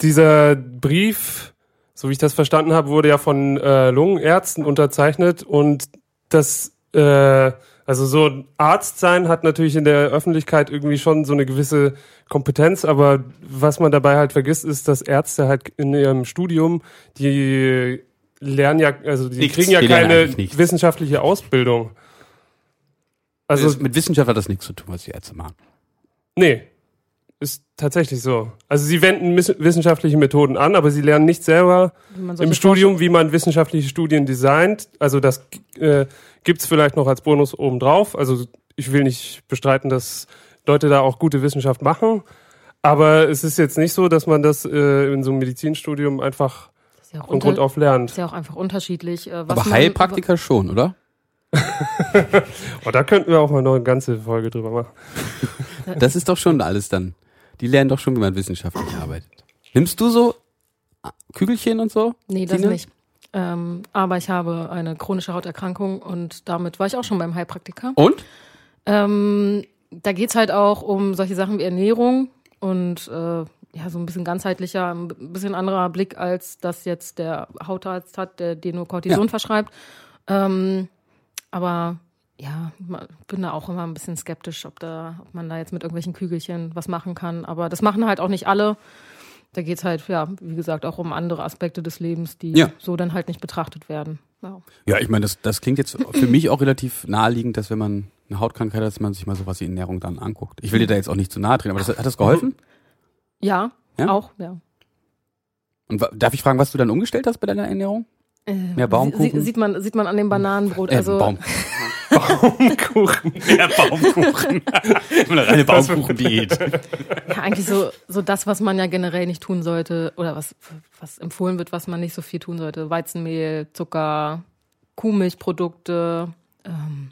dieser Brief, so wie ich das verstanden habe, wurde ja von äh, Lungenärzten unterzeichnet und das, äh, also so ein Arzt sein hat natürlich in der Öffentlichkeit irgendwie schon so eine gewisse Kompetenz, aber was man dabei halt vergisst, ist, dass Ärzte halt in ihrem Studium, die lernen ja, also die Nichts. kriegen ja Die keine wissenschaftliche Ausbildung. also Also mit Wissenschaft hat das nichts zu tun, was die Ärzte machen. Nee, ist tatsächlich so. Also sie wenden wissenschaftliche Methoden an, aber sie lernen nicht selber im Studium, wie man wissenschaftliche Studien designt. Also das äh, gibt's vielleicht noch als Bonus obendrauf. Also ich will nicht bestreiten, dass Leute da auch gute Wissenschaft machen. Aber es ist jetzt nicht so, dass man das äh, in so einem Medizinstudium einfach Das ja von Grund auf lernt. ist ja auch einfach unterschiedlich. äh, Was Aber man- Heilpraktiker schon, oder? Oh, da könnten wir auch mal noch eine ganze Folge drüber machen. Das ist doch schon alles dann. Die lernen doch schon, wie man wissenschaftlich arbeitet. Nimmst du so Kügelchen und so? Nee, das Tine? nicht. Ähm, aber ich habe eine chronische Hauterkrankung und damit war ich auch schon beim Heilpraktiker. Und? Ähm, da geht's halt auch um solche Sachen wie Ernährung und äh, ja, so ein bisschen ganzheitlicher, ein bisschen anderer Blick, als das jetzt der Hautarzt hat, der dir nur Cortison Ja. verschreibt. Ähm, aber ja, bin da auch immer ein bisschen skeptisch, ob, da, ob man da jetzt mit irgendwelchen Kügelchen was machen kann. Aber das machen halt auch nicht alle. Da geht's halt, ja, wie gesagt, auch um andere Aspekte des Lebens, die Ja. so dann halt nicht betrachtet werden. Ja. Ja, ich meine, das, das klingt jetzt für mich auch relativ naheliegend, dass wenn man eine Hautkrankheit hat, dass man sich mal sowas wie Ernährung dann anguckt. Ich will dir da jetzt auch nicht zu nahe treten, aber das, hat das geholfen? Ja, Ja? auch, ja. Und darf ich fragen, was du dann umgestellt hast bei deiner Ernährung? Äh, Mehr Baumkuchen? Sie, sieht, man, sieht man an dem Bananenbrot. Äh, Also, Baum. Baumkuchen. Mehr Baumkuchen. Eine reine Baumkuchendiät. ja, eigentlich so, so das, was man ja generell nicht tun sollte, oder was, was empfohlen wird, was man nicht so viel tun sollte. Weizenmehl, Zucker, Kuhmilchprodukte, ähm,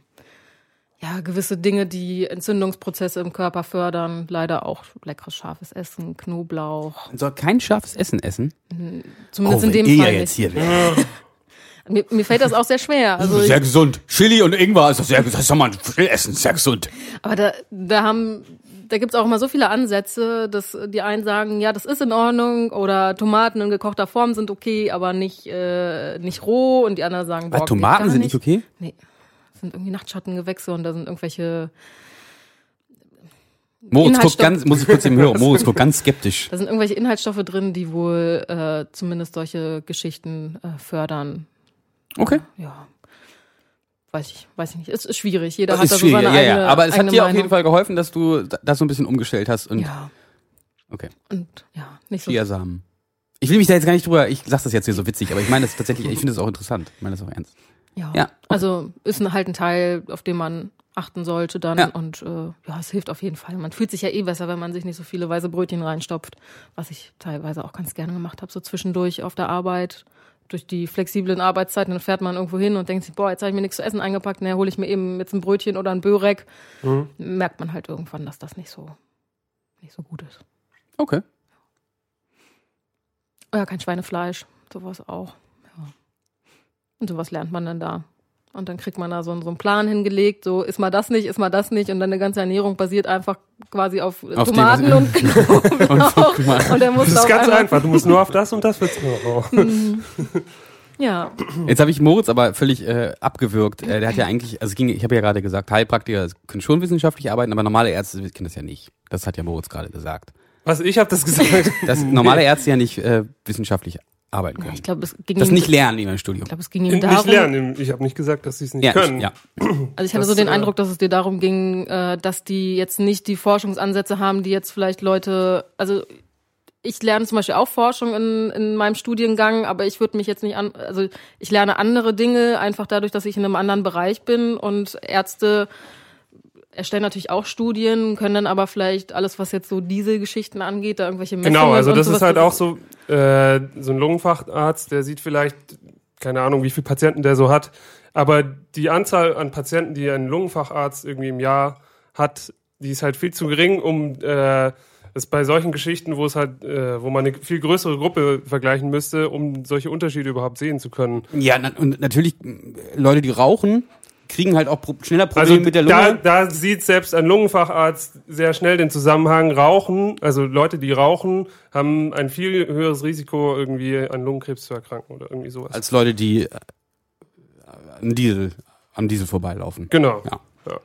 ja, gewisse Dinge, die Entzündungsprozesse im Körper fördern. Leider auch leckeres, scharfes Essen, Knoblauch. Man soll kein scharfes Essen essen. Zumindest oh, in dem wenn ihr Fall jetzt nicht. hier wäre. Mir, mir fällt das auch sehr schwer. Also ich, Sehr gesund. Chili und Ingwer ist doch sehr gesund. Das soll man viel essen. Sehr gesund. Aber da, da haben, da gibt's auch immer so viele Ansätze, dass die einen sagen, ja, das ist in Ordnung oder Tomaten in gekochter Form sind okay, aber nicht, äh, nicht roh und die anderen sagen, boah, Was, Tomaten sind nicht okay? Nee. Das sind irgendwie Nachtschattengewächse und da sind irgendwelche, Moritz guckt ganz, muss ich kurz eben hören. Moritz guckt ganz skeptisch. da sind irgendwelche Inhaltsstoffe drin, die wohl äh, zumindest solche Geschichten äh, fördern. Okay. Ja. Weiß ich, weiß ich nicht. Es ist schwierig. Jeder Das hat da so seine ja, eigene, ja. Aber es hat dir auf Meinung. jeden Fall geholfen, dass du das so ein bisschen umgestellt hast und Ja. okay. Und ja, nicht so Chiasamen. Ich will mich da jetzt gar nicht drüber, ich sag das jetzt hier so witzig, aber ich meine das tatsächlich, ich finde das auch interessant. Ich meine das auch ernst. Ja. Ja. Also ist ein, halt ein Teil, auf den man achten sollte dann. Ja. Und äh, ja, es hilft auf jeden Fall. Man fühlt sich ja eh besser, wenn man sich nicht so viele weiße Brötchen reinstopft, was ich teilweise auch ganz gerne gemacht habe, so zwischendurch auf der Arbeit. Durch die flexiblen Arbeitszeiten, dann fährt man irgendwo hin und denkt sich, boah, jetzt habe ich mir nichts zu essen eingepackt, ne, hole ich mir eben jetzt ein Brötchen oder ein Börek. Mhm. Merkt man halt irgendwann, dass das nicht so, nicht so gut ist. Okay. Ja, kein Schweinefleisch, sowas auch. Ja. Und sowas lernt man dann da. Und dann kriegt man da so, einen- so einen Plan hingelegt, so ist mal das nicht, ist mal das nicht. Und deine ganze Ernährung basiert einfach quasi auf, Auf dem, Tomaten was- und Knoblauch. Und Tomaten. und der muss Das ist auch ganz einfach. Du musst nur auf das und das verzichten. Oh. Ja, Jetzt habe ich Moritz aber völlig äh, abgewürgt. Äh, der hat ja eigentlich, also es ging, ich habe ja gerade gesagt, Heilpraktiker können schon wissenschaftlich arbeiten, aber normale Ärzte kennen das ja nicht. Das hat ja Moritz gerade gesagt. Was, ich habe das gesagt? Dass normale Ärzte ja nicht äh, wissenschaftlich arbeiten ja können. ich glaube, es ging das ihm, nicht lernen in einem Studium. ich glaube, es ging ihm nicht darum. lernen. Ich habe nicht gesagt, dass sie es nicht Ja, können. ich, ja. Also ich hatte Das, so den äh, Eindruck, dass es dir darum ging, äh, dass die jetzt nicht die Forschungsansätze haben, die jetzt vielleicht Leute, also ich lerne zum Beispiel auch Forschung in, in meinem Studiengang, aber ich würde mich jetzt nicht an, also ich lerne andere Dinge einfach dadurch, dass ich in einem anderen Bereich bin und Ärzte erstellen natürlich auch Studien, können dann aber vielleicht alles, was jetzt so Dieselgeschichten angeht, da irgendwelche Messungen Genau, also und das sowas, ist halt auch so, äh, so ein Lungenfacharzt, der sieht vielleicht, keine Ahnung, wie viele Patienten der so hat, aber die Anzahl an Patienten, die ein Lungenfacharzt irgendwie im Jahr hat, die ist halt viel zu gering, um äh, es bei solchen Geschichten, wo es halt, äh, wo man eine viel größere Gruppe vergleichen müsste, um solche Unterschiede überhaupt sehen zu können. Ja, na, und natürlich mh, Leute, die rauchen, kriegen halt auch schneller Probleme Also mit der da, Lunge. da sieht selbst ein Lungenfacharzt sehr schnell den Zusammenhang. Rauchen, also Leute, die rauchen, haben ein viel höheres Risiko, irgendwie an Lungenkrebs zu erkranken oder irgendwie sowas. als Leute, die äh, am Diesel, am Diesel vorbeilaufen. genau. Ja. Ja.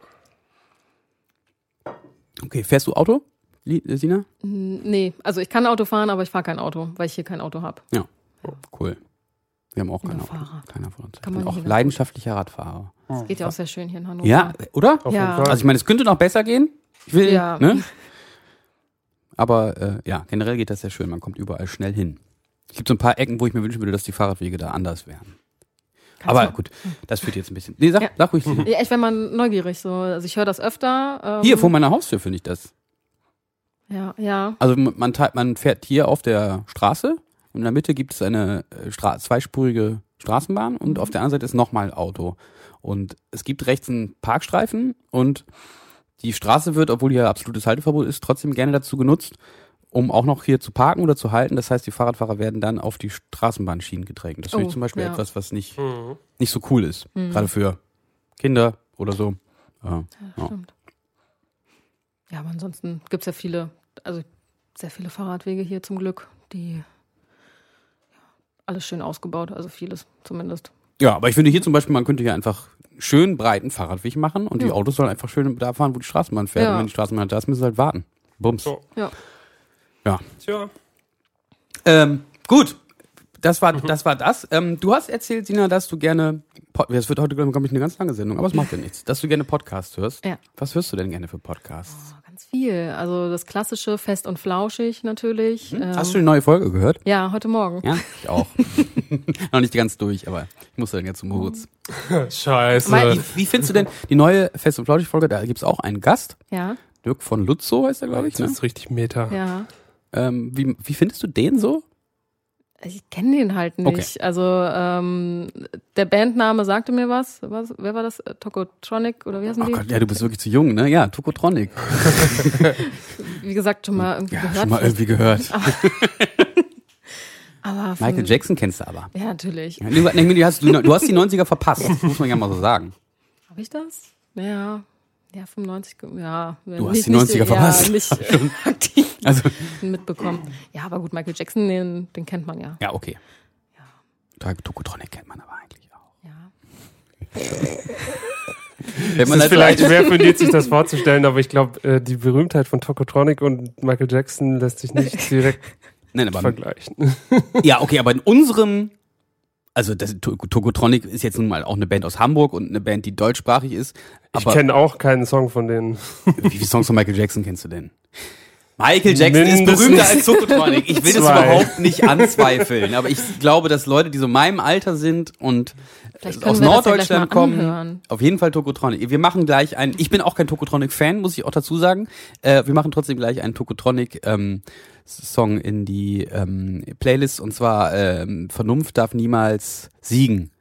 Okay, fährst du Auto, Sina? Nee, also ich kann Auto fahren, aber ich fahre kein Auto, weil ich hier kein Auto habe. Ja. Cool. Wir haben auch kein Oder Auto. Fahrrad. Keiner von uns. Kann man auch leidenschaftlicher Radfahrer. Das geht ja auch sehr schön hier in Hannover. Ja, oder? Auf Ja. jeden Fall. Also ich meine, es könnte noch besser gehen. Ich will, Ja. ne? Aber äh, ja, generell geht das sehr schön. Man kommt überall schnell hin. Es gibt so ein paar Ecken, wo ich mir wünschen würde, dass die Fahrradwege da anders wären. Aber Kannst gut, das führt jetzt ein bisschen. Nee, sag, Ja. sag ruhig. Ja, ich wäre mal neugierig so. Also ich höre das öfter. Ähm, Hier vor meiner Haustür finde ich das. Ja, ja. Also man, man fährt hier auf der Straße in der Mitte gibt es eine äh, Stra zweispurige Straßenbahn und auf der anderen Seite ist nochmal Auto. Und es gibt rechts einen Parkstreifen und die Straße wird, obwohl hier absolutes Halteverbot ist, trotzdem gerne dazu genutzt, um auch noch hier zu parken oder zu halten. Das heißt, die Fahrradfahrer werden dann auf die Straßenbahnschienen gedrängt. Das finde Oh, ich zum Beispiel ja. etwas, was nicht, Mhm. nicht so cool ist. Gerade für Kinder oder so. Ja. Ja. Stimmt. Ja, aber ansonsten gibt's ja viele, also sehr viele Fahrradwege hier zum Glück, die alles schön ausgebaut, also vieles zumindest. Ja, aber ich finde hier zum Beispiel, man könnte hier einfach schön breiten Fahrradweg machen und die Ja. Autos sollen einfach schön da fahren, wo die Straßenbahn fährt. Ja. Und wenn die Straßenbahn da ist, müssen sie halt warten. Bums. So. Ja. Ja. Tja. Ähm, gut. Das war, Mhm. das war das. Ähm, du hast erzählt, Sina, dass du gerne, Pod- das wird heute, glaube ich, eine ganz lange Sendung, aber es macht ja nichts, dass du gerne Podcasts hörst. Ja. Was hörst du denn gerne für Podcasts? Oh, ganz viel. Also das klassische Fest und Flauschig natürlich. Ähm, Hm? Hast du die neue Folge gehört? Ja, heute Morgen. Ja, ich auch. Noch nicht ganz durch, aber ich musste dann jetzt zum Moritz. Scheiße. Wie, wie findest du denn die neue Fest und Flauschig Folge? Da gibt's auch einen Gast. Ja, Dirk von Lutzow heißt er, glaube ich. das Ne? ist richtig Meta. ja. Ähm, wie, wie findest du den so? Ich kenne den halt nicht. Also ähm, der Bandname sagte mir was. was wer war das? Äh, Tokotronic oder wie heißen Oh die? Gott, ja, du bist wirklich zu jung, ne? Ja, Tokotronic. Wie gesagt, schon mal irgendwie Ja, gehört. schon mal irgendwie gehört. aber von, Michael Jackson kennst du aber. Ja, natürlich. Du, hast, du hast die 90er verpasst, muss man ja mal so sagen. Habe ich das? Ja. Ja, 95, ge- ja. Du hast die 90er verpasst. Ja, nicht aktiv Also, mitbekommen. Ja, aber gut, Michael Jackson, den, den kennt man ja. ja, okay. Ja. Tokotronic kennt man aber eigentlich auch. Ja. Wenn Es ist vielleicht schwer für dich, sich das vorzustellen, aber ich glaube, äh, die Berühmtheit von Tokotronic und Michael Jackson lässt sich nicht direkt Nein, aber, vergleichen. ja, okay, aber in unserem, also das, To- Tokotronic ist jetzt nun mal auch eine Band aus Hamburg und eine Band, die deutschsprachig ist. Ich kenne auch keinen Song von denen. wie viele Songs von Michael Jackson kennst du denn? Michael Jackson Mindestens ist berühmter als Tokotronic. Ich will das zwei. überhaupt nicht anzweifeln, aber ich glaube, dass Leute, die so meinem Alter sind und Vielleicht aus das ja Norddeutschland kommen, auf jeden Fall Tokotronic. Wir machen gleich ein, ich bin auch kein Tokotronic-Fan, muss ich auch dazu sagen. Äh, wir machen trotzdem gleich einen Tokotronic ähm, Song in die ähm, Playlist und zwar ähm, Vernunft darf niemals siegen.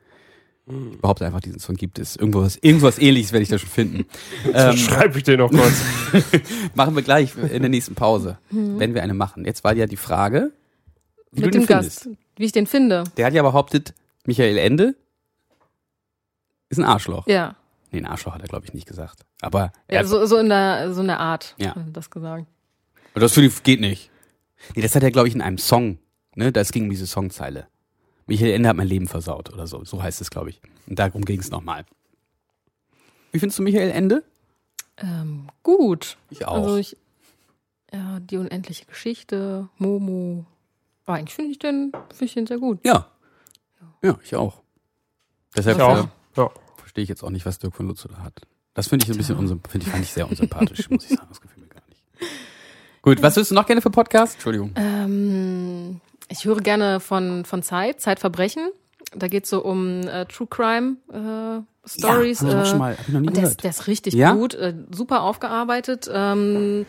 Ich behaupte einfach, diesen Song gibt es. Irgendwas, irgendwas ähnliches werde ich da schon finden. ähm, Schreibe ich den noch kurz. machen wir gleich in der nächsten Pause, wenn wir eine machen. Jetzt war ja die Frage, wie Mit du dem den findest. Gast. Wie ich den finde. Der hat ja behauptet, Michael Ende ist ein Arschloch. Ja. Nee, ein Arschloch hat er, glaube ich, nicht gesagt. Aber er ja hat, so, so in der so in der Art Ja. hat er das gesagt. Und das finde ich, geht nicht. Nee, das hat er, glaube ich, in einem Song. Ne? Das ging um diese Songzeile. Michael Ende hat mein Leben versaut oder so. So heißt es, glaube ich. Und darum ging es nochmal. Wie findest du Michael Ende? Ähm, gut. Ich auch. Also ich, ja, die unendliche Geschichte, Momo. Aber eigentlich finde ich den, finde ich den sehr gut. ja. Ja, ich auch. Deshalb Ich auch. äh, Ja. verstehe ich jetzt auch nicht, was Dirk von Lutzow da hat. Das finde ich ein bisschen unsymp finde ich, fand ich sehr unsympathisch, muss ich sagen. Das gefällt mir gar nicht. Gut, was willst du noch gerne für Podcast? Entschuldigung. Ähm, höre gerne von, von Zeit, Zeitverbrechen. Da geht's so um äh, True Crime äh, Stories. Ja, hab ich äh, schon mal- hab ich noch nie und der gehört. ist, der ist richtig Ja? gut, äh, super aufgearbeitet. Ähm,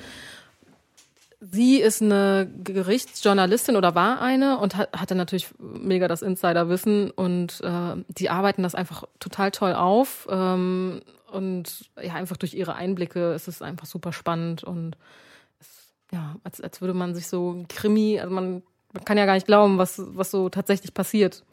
sie ist eine Gerichtsjournalistin oder war eine und hat, hatte natürlich mega das Insiderwissen und äh, die arbeiten das einfach total toll auf. Ähm, und ja, einfach durch ihre Einblicke ist es einfach super spannend und es, ja, als, als würde man sich so ein Krimi, also man, man kann ja gar nicht glauben, was, was so tatsächlich passiert.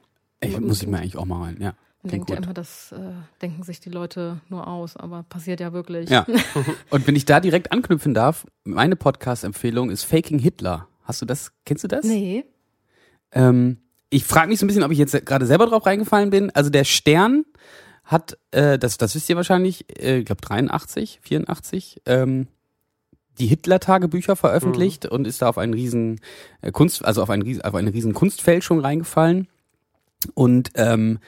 Ich, muss ich mir eigentlich auch mal rein, ja. Man denkt ja gut. immer, das äh, denken sich die Leute nur aus, aber passiert ja wirklich. Ja. Und wenn ich da direkt anknüpfen darf, meine Podcast-Empfehlung ist Faking Hitler. Hast du das? Kennst du das? nee. Ähm, ich frage mich so ein bisschen, ob ich jetzt gerade selber drauf reingefallen bin. Also der Stern hat, äh, das, das wisst ihr wahrscheinlich, äh, ich glaube 83, 84, ähm, die Hitler-Tagebücher veröffentlicht und ist da auf einen riesen äh, Kunst, also auf, einen, auf eine riesen Kunstfälschung reingefallen. Und ähm,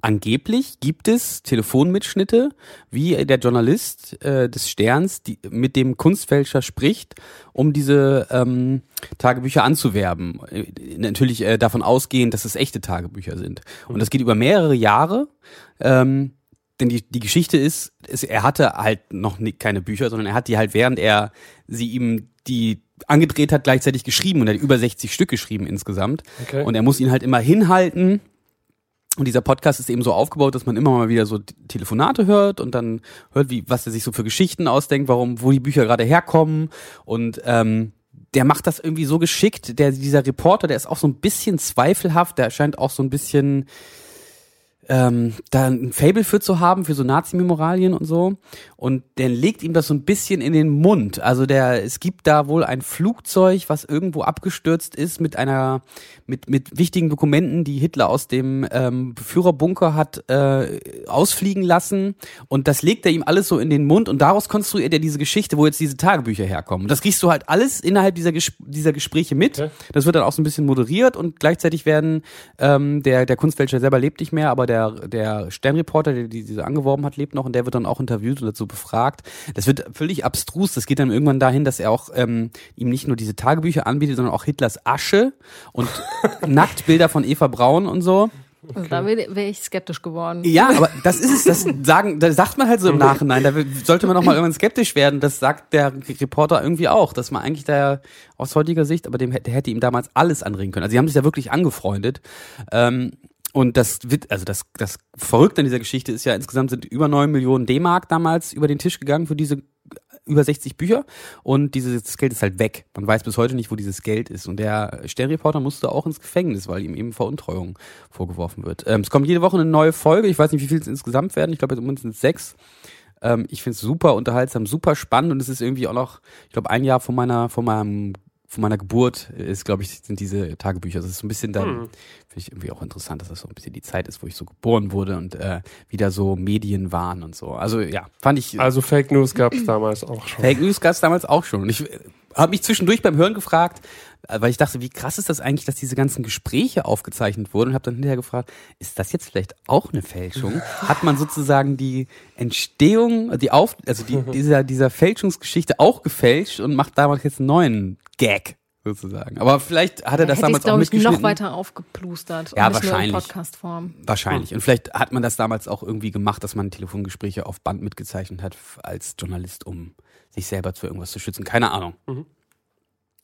angeblich gibt es Telefonmitschnitte, wie der Journalist äh, des Sterns die, mit dem Kunstfälscher spricht, um diese ähm, Tagebücher anzuwerben. Äh, natürlich äh, davon ausgehend, dass es echte Tagebücher sind. Und das geht über mehrere Jahre. Ähm, denn die, die Geschichte ist, ist, er hatte halt noch nie, keine Bücher, sondern er hat die halt, während er sie ihm die angedreht hat, gleichzeitig geschrieben und er hat über 60 Stück geschrieben insgesamt. Okay. Und er muss ihn halt immer hinhalten. Und dieser Podcast ist eben so aufgebaut, dass man immer mal wieder so Telefonate hört und dann hört, wie, was er sich so für Geschichten ausdenkt, warum, wo die Bücher gerade herkommen. Und ähm, der macht das irgendwie so geschickt. Der, dieser Reporter, der ist auch so ein bisschen zweifelhaft, der scheint auch so ein bisschen ähm, da ein Fable für zu haben, für so Nazi-Memoralien und so. Und der legt ihm das so ein bisschen in den Mund. Also der, es gibt da wohl ein Flugzeug, was irgendwo abgestürzt ist mit einer, mit, mit wichtigen Dokumenten, die Hitler aus dem ähm, Führerbunker hat äh, ausfliegen lassen. Und das legt er ihm alles so in den Mund und daraus konstruiert er diese Geschichte, wo jetzt diese Tagebücher herkommen. Und das kriegst du halt alles innerhalb dieser, Ges dieser Gespräche mit. Okay. Das wird dann auch so ein bisschen moderiert und gleichzeitig werden ähm, der der Kunstfälscher selber lebt nicht mehr, aber der der Sternreporter, der die, diese angeworben hat, lebt noch und der wird dann auch interviewt und dazu befragt. Das wird völlig abstrus. Das geht dann irgendwann dahin, dass er auch ähm, ihm nicht nur diese Tagebücher anbietet, sondern auch Hitlers Asche und Nacktbilder von Eva Braun und so. Also da wäre wär ich skeptisch geworden. Ja, aber das ist es, das sagen, das sagt man halt so im Nachhinein. Da sollte man noch mal irgendwann skeptisch werden. Das sagt der Reporter irgendwie auch, dass man eigentlich da aus heutiger Sicht, aber dem hätte, der hätte ihm damals alles anregen können. Also sie haben sich ja wirklich angefreundet. Ähm, und das wird, also das, das Verrückte an dieser Geschichte ist ja, insgesamt sind über neun Millionen D-Mark damals über den Tisch gegangen für diese über 60 Bücher und dieses Geld ist halt weg. Man weiß bis heute nicht, wo dieses Geld ist. Und der Sternreporter musste auch ins Gefängnis, weil ihm eben Veruntreuung vorgeworfen wird. Ähm, es kommt jede Woche eine neue Folge. Ich weiß nicht, wie viel es insgesamt werden. Ich glaube, jetzt es sechs. Ähm, ich finde es super unterhaltsam, super spannend und es ist irgendwie auch noch, ich glaube, ein Jahr vor meiner, vor meinem von meiner Geburt ist, glaube ich, sind diese Tagebücher. Das ist so ein bisschen dann, Hm. finde ich irgendwie auch interessant, dass das so ein bisschen die Zeit ist, wo ich so geboren wurde und äh, wieder so Medien waren und so. Also ja, fand ich. Also Fake News gab es damals auch schon. Fake News gab es damals auch schon. Und ich habe mich zwischendurch beim Hören gefragt, äh, weil ich dachte, wie krass ist das eigentlich, dass diese ganzen Gespräche aufgezeichnet wurden und habe dann hinterher gefragt, ist das jetzt vielleicht auch eine Fälschung? Hat man sozusagen die Entstehung, die Auf, also die, dieser, dieser Fälschungsgeschichte auch gefälscht und macht damals jetzt einen neuen Gag sozusagen. Aber vielleicht hat er das damals auch ich, mitgeschnitten. noch weiter aufgeplustert. Ja, wahrscheinlich. in Podcast-Form. Wahrscheinlich. Und vielleicht hat man das damals auch irgendwie gemacht, dass man Telefongespräche auf Band mitgezeichnet hat als Journalist, um sich selber für irgendwas zu schützen. Keine Ahnung. Mhm.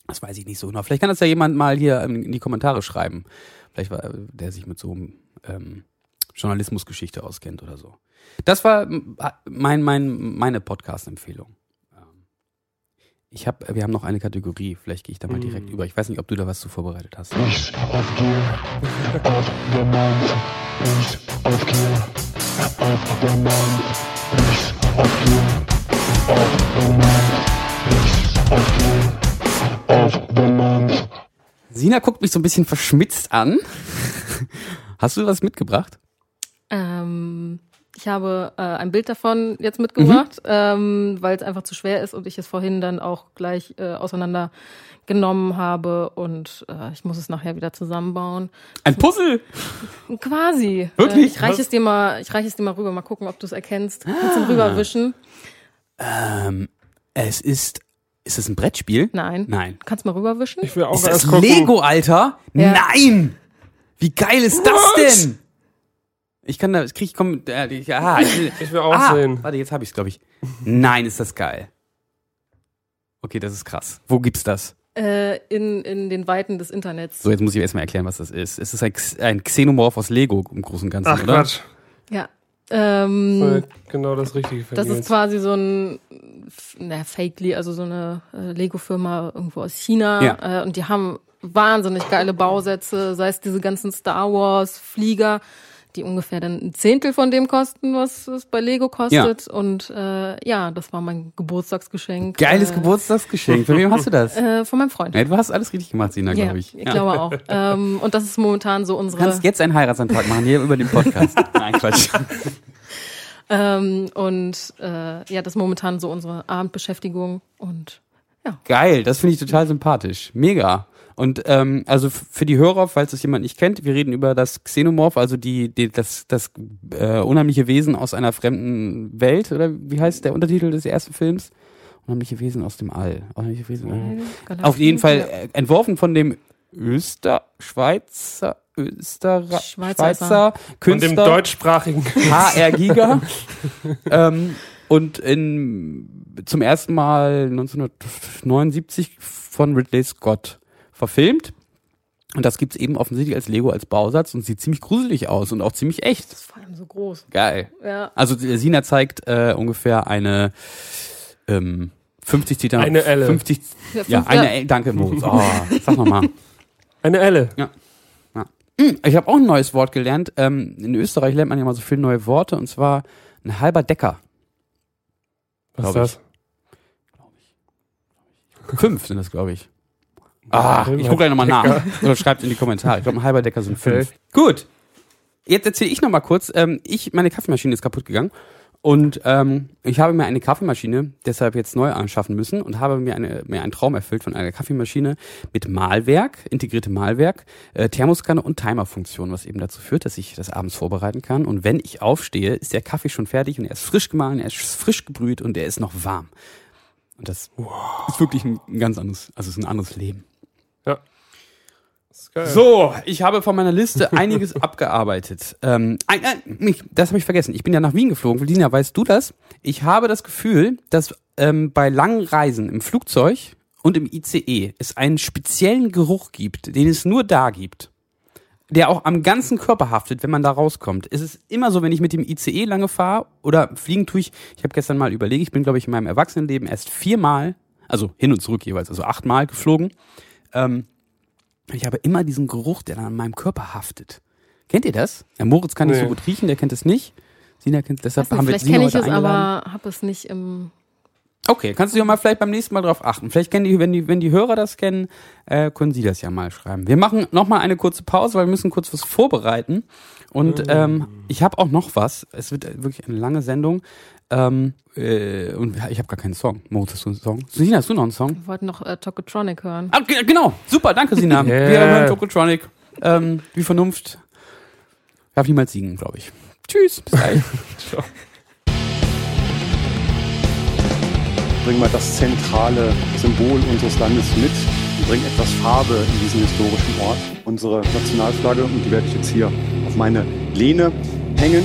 Das weiß ich nicht so genau. Vielleicht kann das ja jemand mal hier in die Kommentare schreiben. Vielleicht war der sich mit so ähm, Journalismusgeschichte auskennt oder so. Das war mein, mein, meine Podcast-Empfehlung. Ich hab, wir haben noch eine Kategorie. Vielleicht gehe ich da mal direkt über. Ich weiß nicht, ob du da was zu vorbereitet hast. Ich aufgehe auf der Mann. Ich aufgehe auf der Mann. Ich aufgehe auf der Mann. Ich aufgehe auf der Mann. Sina guckt mich so ein bisschen verschmitzt an. Hast du was mitgebracht? Ähm, ich habe äh, ein Bild davon jetzt mitgebracht, Mhm. ähm, weil es einfach zu schwer ist und ich es vorhin dann auch gleich äh, auseinandergenommen habe und äh, ich muss es nachher wieder zusammenbauen. Ein Puzzle! Quasi. Wirklich? Äh, ich reiche es dir mal, ich reiche es dir mal rüber, mal gucken, ob du es erkennst. Kannst du rüberwischen? Ähm, es ist Ist das ein Brettspiel? Nein. Nein. Kannst mal rüberwischen? Ich will auch Ist das erst gucken. Lego, Alter? Ja. Nein! Wie geil ist das denn? Ich kann da, ich krieg, komm, äh, ich, aha, ich, will- Ich will auch ah, sehen. Warte, jetzt habe ich es, glaube ich. Nein, ist das geil. Okay, das ist krass. Wo gibt's das? Äh, in, in den Weiten des Internets. So, jetzt muss ich erstmal erklären, was das ist. Es ist ein, ein Xenomorph aus Lego im Großen und Ganzen, Ach oder? Quatsch. Ja. Ähm, Voll Genau das Richtige für Das ist quasi so ein na, Fakely, also so eine äh, Lego-Firma irgendwo aus China. Ja. Äh, und die haben wahnsinnig geile Bausätze, sei es diese ganzen Star Wars-Flieger, die ungefähr dann ein Zehntel von dem kosten, was es bei Lego kostet. Und äh, ja, das war mein Geburtstagsgeschenk. Geiles äh, Geburtstagsgeschenk. Für wem hast du das? Äh, von meinem Freund. Ja, du hast alles richtig gemacht, Sina, Ja, glaube ich. ich glaube auch. ähm, und das ist momentan so Du unsere. kannst jetzt einen Heiratsantrag machen, hier über den Podcast. Nein, Quatsch. Ähm, und äh, ja, das ist momentan so unsere Abendbeschäftigung. Und Geil, das finde ich total sympathisch. Mega. Und ähm, also für die Hörer, falls es jemand nicht kennt, wir reden über das Xenomorph, also die, die das, das äh, unheimliche Wesen aus einer fremden Welt, oder wie heißt der Untertitel des ersten Films? Unheimliche Wesen aus dem All. Unheimliche Wesen. Äh. Auf jeden Fall äh, entworfen von dem Öster, Schweizer, Österreich, Schweizer. Schweizer Von dem Künstler. deutschsprachigen. HR Giga. ähm, und in, zum ersten Mal 1979 von Ridley Scott verfilmt. Und das gibt's eben offensichtlich als Lego als Bausatz und sieht ziemlich gruselig aus und auch ziemlich echt. vor allem so groß. Geil. Ja. Also Sina zeigt äh, ungefähr eine ähm, 50 Zita. Eine Elle. 50, Ja, ja, eine ja. Elle. Danke, Moritz. Oh, sag nochmal. Eine Elle. Hm, Ich habe auch ein neues Wort gelernt. Ähm, in Österreich lernt man ja mal so viele neue Worte und zwar ein halber Decker. Was ist Glaub das? Fünf sind das, glaube ich. Ah, ich gucke gleich nochmal nach. Oder schreibt in die Kommentare. Ich glaube, ein halber Decker sind fünf. Okay. Gut. Jetzt erzähle ich nochmal kurz. Ähm, ich, meine Kaffeemaschine ist kaputt gegangen. Und ähm, ich habe mir eine Kaffeemaschine deshalb jetzt neu anschaffen müssen und habe mir, eine, mir einen Traum erfüllt von einer Kaffeemaschine mit Mahlwerk, integrierte Mahlwerk, äh, Thermoskanne und Timerfunktion, was eben dazu führt, dass ich das abends vorbereiten kann. Und wenn ich aufstehe, ist der Kaffee schon fertig und er ist frisch gemahlen, er ist frisch gebrüht und er ist noch warm. Und das ist wirklich ein, ein ganz anderes, also es ist ein anderes Leben. Geil. So, ich habe von meiner Liste einiges abgearbeitet. Ähm, ein, ein, das habe ich vergessen. Ich bin ja nach Wien geflogen. Lina, weißt du das? Ich habe das Gefühl, dass ähm, bei langen Reisen im Flugzeug und im ICE es einen speziellen Geruch gibt, den es nur da gibt. Der auch am ganzen Körper haftet, wenn man da rauskommt. Es ist immer so, wenn ich mit dem ICE lange fahre oder fliegen tue ich, ich habe gestern mal überlegt, ich bin, glaube ich, in meinem Erwachsenenleben erst viermal, also hin und zurück jeweils, also achtmal geflogen. Ähm, ich habe immer diesen Geruch, der dann an meinem Körper haftet. Kennt ihr das? Der Moritz kann nicht Nee. so gut riechen, der kennt es nicht. Sina kennt deshalb Weiß nicht, haben wir vielleicht kenne ich es, eingeladen. aber habe es nicht im. Okay, kannst du ja mal vielleicht beim nächsten Mal drauf achten. Vielleicht kennen die, wenn die, wenn die Hörer das kennen, äh, können sie das ja mal schreiben. Wir machen noch mal eine kurze Pause, weil wir müssen kurz was vorbereiten. Und ähm, ich habe auch noch was. Es wird wirklich eine lange Sendung. Ähm, äh, und ich habe gar keinen Song. Moritz, hast du einen Song? Sina, hast du noch einen Song? Wir wollten noch äh, Tokotronic hören. Ah, ge- genau, super, danke Sina. Yeah. Wir hören Tokotronic. Ähm, wie Vernunft darf niemals siegen, glaube ich. Tschüss, bis gleich. Bring mal das zentrale Symbol unseres Landes mit und bring etwas Farbe in diesen historischen Ort. Unsere Nationalflagge, und die werde ich jetzt hier auf meine Lehne hängen.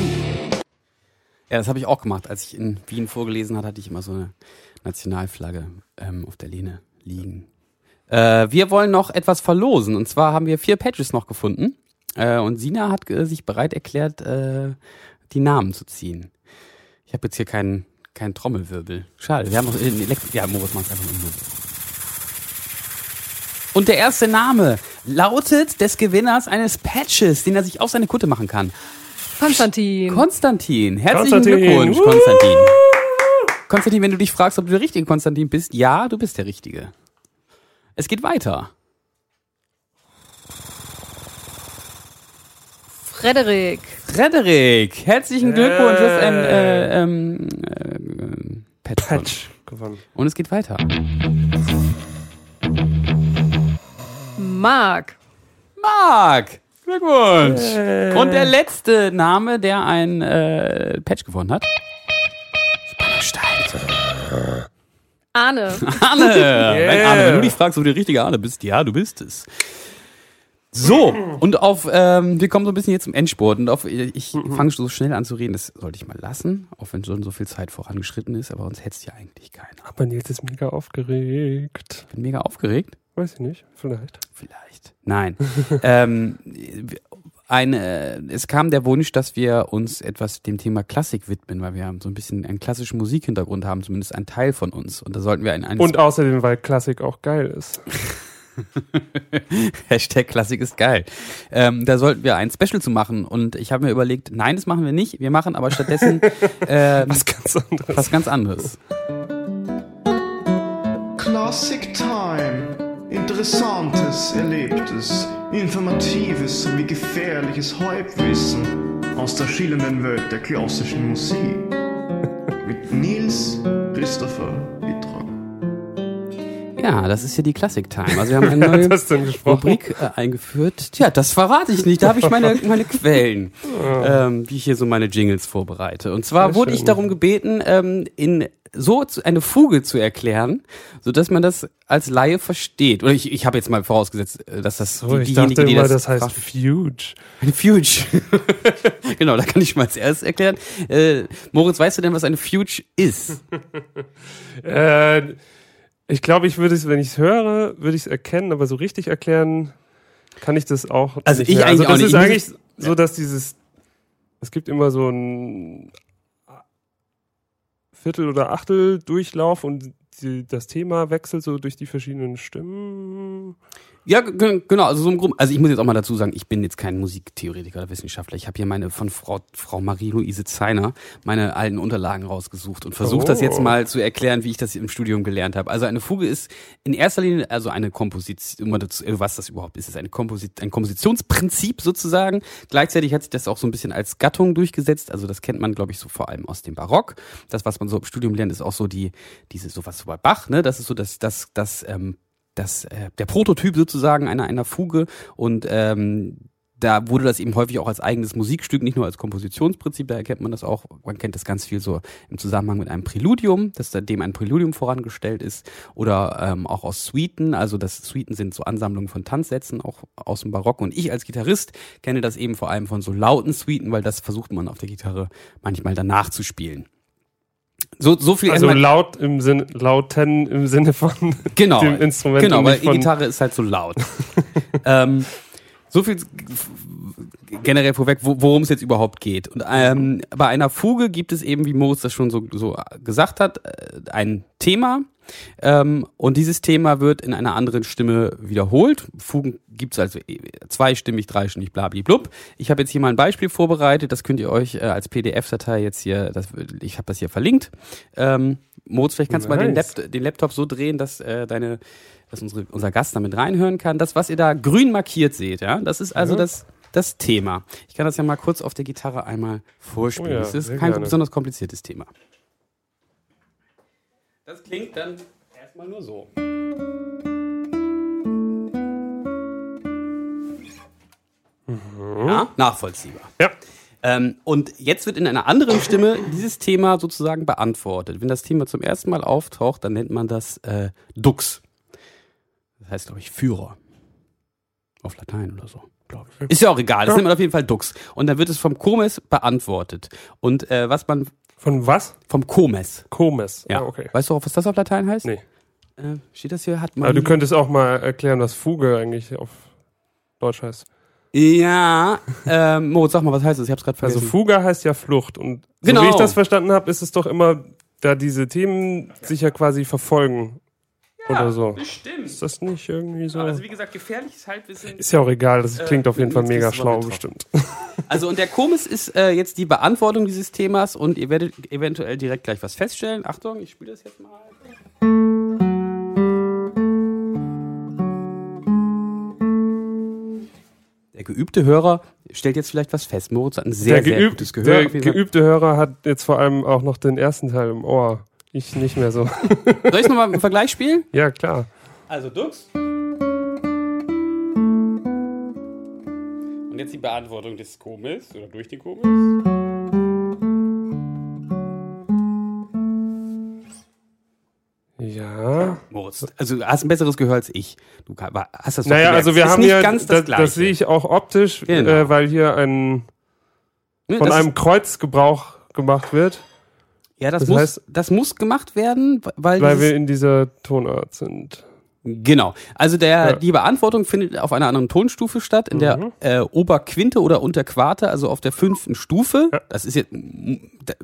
Ja, das habe ich auch gemacht. Als ich in Wien vorgelesen hatte, hatte ich immer so eine Nationalflagge ähm, auf der Lehne liegen. Äh, wir wollen noch etwas verlosen. Und zwar haben wir vier Patches noch gefunden. Äh, und Sina hat äh, sich bereit erklärt, äh, die Namen zu ziehen. Ich habe jetzt hier keinen keinen Trommelwirbel. Schade. Wir haben noch einen Elektro Ja, Moritz macht einfach nur. Und der erste Name lautet des Gewinners eines Patches, den er sich auf seine Kutte machen kann. Konstantin. Konstantin. Herzlichen Konstantin. Glückwunsch, Woo! Konstantin. Konstantin, wenn du dich fragst, ob du der richtige Konstantin bist, ja, du bist der Richtige. Es geht weiter. Frederik. Frederik, herzlichen Glückwunsch. Du hast ein äh, ähm, äh, Patch. Patch gewonnen. Und es geht weiter. Marc. Marc, Glückwunsch. Und der letzte Name, der ein äh, Patch gewonnen hat. Spannung steigt. Arne. Arne! Wenn, Yeah. Arne, wenn du dich fragst, ob du der richtige Arne bist, ja, du bist es. So, und auf, ähm, wir kommen so ein bisschen jetzt zum Endspurt und auf, ich fange so schnell an zu reden, das sollte ich mal lassen, auch wenn schon so viel Zeit vorangeschritten ist, aber uns hetzt ja eigentlich keiner. Aber Nils ist mega aufgeregt. Ich bin mega aufgeregt. Weiß ich nicht, vielleicht. Vielleicht. Nein. ähm, eine, es kam der Wunsch, dass wir uns etwas dem Thema Klassik widmen, weil wir haben so ein bisschen einen klassischen Musikhintergrund haben, zumindest ein Teil von uns. Und da sollten wir ein, ein Und außerdem, weil Klassik auch geil ist. Hashtag Klassik ist geil. Ähm, da sollten wir ein Special zu machen. Und ich habe mir überlegt, nein, das machen wir nicht. Wir machen aber stattdessen ähm, Was ganz anderes. was ganz anderes. Classic Time. Interessantes, Erlebtes, Informatives sowie gefährliches Halbwissen aus der schillernden Welt der klassischen Musik. Mit Nils Christopher Wittrock. Ja, das ist ja die Classic Time. Also wir haben eine neue? Rubrik äh, eingeführt. Tja, das verrate ich nicht. Da habe ich meine, meine Quellen, ähm, wie ich hier so meine Jingles vorbereite. Und zwar Sehr wurde ich schön. darum gebeten, ähm, in so zu, eine Fuge zu erklären, so dass man das als Laie versteht. Oder ich, ich habe jetzt mal vorausgesetzt, äh, dass das Oh, ich diejenige, dachte die immer, das, das heißt Fuge. eine Fuge. genau, da kann ich mal als erstes erklären. Äh, Moritz, weißt du denn, was eine Fuge ist? Äh, ich glaube, ich würde es, wenn ich es höre, würde ich es erkennen, aber so richtig erklären kann ich das auch. Also nicht ich mehr. eigentlich also auch das nicht. ist Ich eigentlich so, dass dieses, es gibt immer so ein Viertel- oder Achtel-Durchlauf und die, das Thema wechselt so durch die verschiedenen Stimmen. Ja, genau, also so im Grunde, also ich muss jetzt auch mal dazu sagen, ich bin jetzt kein Musiktheoretiker oder Wissenschaftler. Ich habe hier meine von Frau, Frau Marie-Louise Zeiner meine alten Unterlagen rausgesucht und versuche das jetzt Oh. mal zu erklären, wie ich das im Studium gelernt habe. Also eine Fuge ist in erster Linie also eine Komposition, äh, was das überhaupt ist, ist eine Komposit ein Kompositionsprinzip sozusagen. Gleichzeitig hat sich das auch so ein bisschen als Gattung durchgesetzt. Also das kennt man, glaube ich, so vor allem aus dem Barock. Das, was man so im Studium lernt, ist auch so die, diese, sowas so bei Bach, ne? Das ist so das, das, das, ähm, das, äh, der Prototyp sozusagen einer, einer Fuge. Und ähm, da wurde das eben häufig auch als eigenes Musikstück, nicht nur als Kompositionsprinzip, da erkennt man das auch, man kennt das ganz viel so im Zusammenhang mit einem Präludium, dass da dem ein Präludium vorangestellt ist. Oder ähm, auch aus Suiten, also das Suiten sind so Ansammlungen von Tanzsätzen, auch aus dem Barock. Und ich als Gitarrist kenne das eben vor allem von so lauten Suiten, weil das versucht man auf der Gitarre manchmal danach zu spielen. So, so viel Also erstmal- laut im Sinne, lauten im Sinne von genau, dem Instrument. Genau, weil nicht die von, Gitarre ist halt so laut. ähm, so viel generell vorweg, wo- worum es jetzt überhaupt geht. Und ähm, bei einer Fuge gibt es eben, wie Moritz das schon so, so gesagt hat, äh, ein Thema. Ähm, und dieses Thema wird in einer anderen Stimme wiederholt. Fugen gibt es also eh- zweistimmig, dreistimmig, blablablub. Ich habe jetzt hier mal ein Beispiel vorbereitet. Das könnt ihr euch äh, als PDF-Datei jetzt hier, das, ich habe das hier verlinkt. Ähm, Moritz, vielleicht kannst du mal den, Nice. Lapt den Laptop so drehen, dass äh, deine dass unsere, unser Gast damit reinhören kann. Das, was ihr da grün markiert seht, ja, das ist also Ja. das, das Thema. Ich kann das ja mal kurz auf der Gitarre einmal vorspielen. Oh ja, das ist kein gerne. besonders kompliziertes Thema. Das klingt dann erstmal nur so. Ja, nachvollziehbar. Ja. Ähm, und jetzt wird in einer anderen Stimme dieses Thema sozusagen beantwortet. Wenn das Thema zum ersten Mal auftaucht, dann nennt man das äh, Dux. Das heißt, glaube ich, Führer. Auf Latein oder so, glaube ich. Ist ja auch egal, das Ja. nennt man auf jeden Fall Dux. Und dann wird es vom Komes beantwortet. Und äh, was man. Von was? Vom Komes. Komes. Ja. Ah, okay. Weißt du auch, was das auf Latein heißt? Nee. Äh, steht das hier? Hat man. Aber du könntest auch mal erklären, was Fuge eigentlich auf Deutsch heißt. Ja, ähm, Moritz, sag mal, was heißt das? Ich hab's gerade Also vergessen. Fuga heißt ja Flucht. Und Genau. so wie ich das verstanden habe, ist es doch immer, da diese Themen sich ja quasi verfolgen. Oder so. bestimmt. Ist das nicht irgendwie so? Also wie gesagt, gefährliches Halbwissen. ist ja auch egal, das Äh, klingt auf jeden Fall mega schlau, bestimmt. Also und der Komis ist äh, jetzt die Beantwortung dieses Themas und ihr werdet eventuell direkt gleich was feststellen. Achtung, ich spiele das jetzt mal. Der geübte Hörer stellt jetzt vielleicht was fest. Moritz hat ein sehr, der sehr geübt, gutes Gehör. der geübte Hörer hat jetzt vor allem auch noch den ersten Teil im Ohr. Ich nicht mehr so. Soll ich nochmal im Vergleich spielen? ja, klar. Also Dux. Und jetzt die Beantwortung des Komis oder durch den Komis. Ja. Moritz, also du hast ein besseres Gehör als ich. Du hast das doch Naja, gemerkt. also wir Ist haben nicht hier, ganz das, das, Gleiche. das sehe ich auch optisch, Genau. äh, weil hier ein Ne, von das einem ist- Kreuz Gebrauch gemacht wird, ja, das, das muss, heißt- das muss gemacht werden, weil, weil wir in dieser Tonart sind. Genau. Also der, Ja. die Beantwortung findet auf einer anderen Tonstufe statt, in Mhm. der äh, Oberquinte oder Unterquarte, also auf der fünften Stufe. Ja. Das ist jetzt,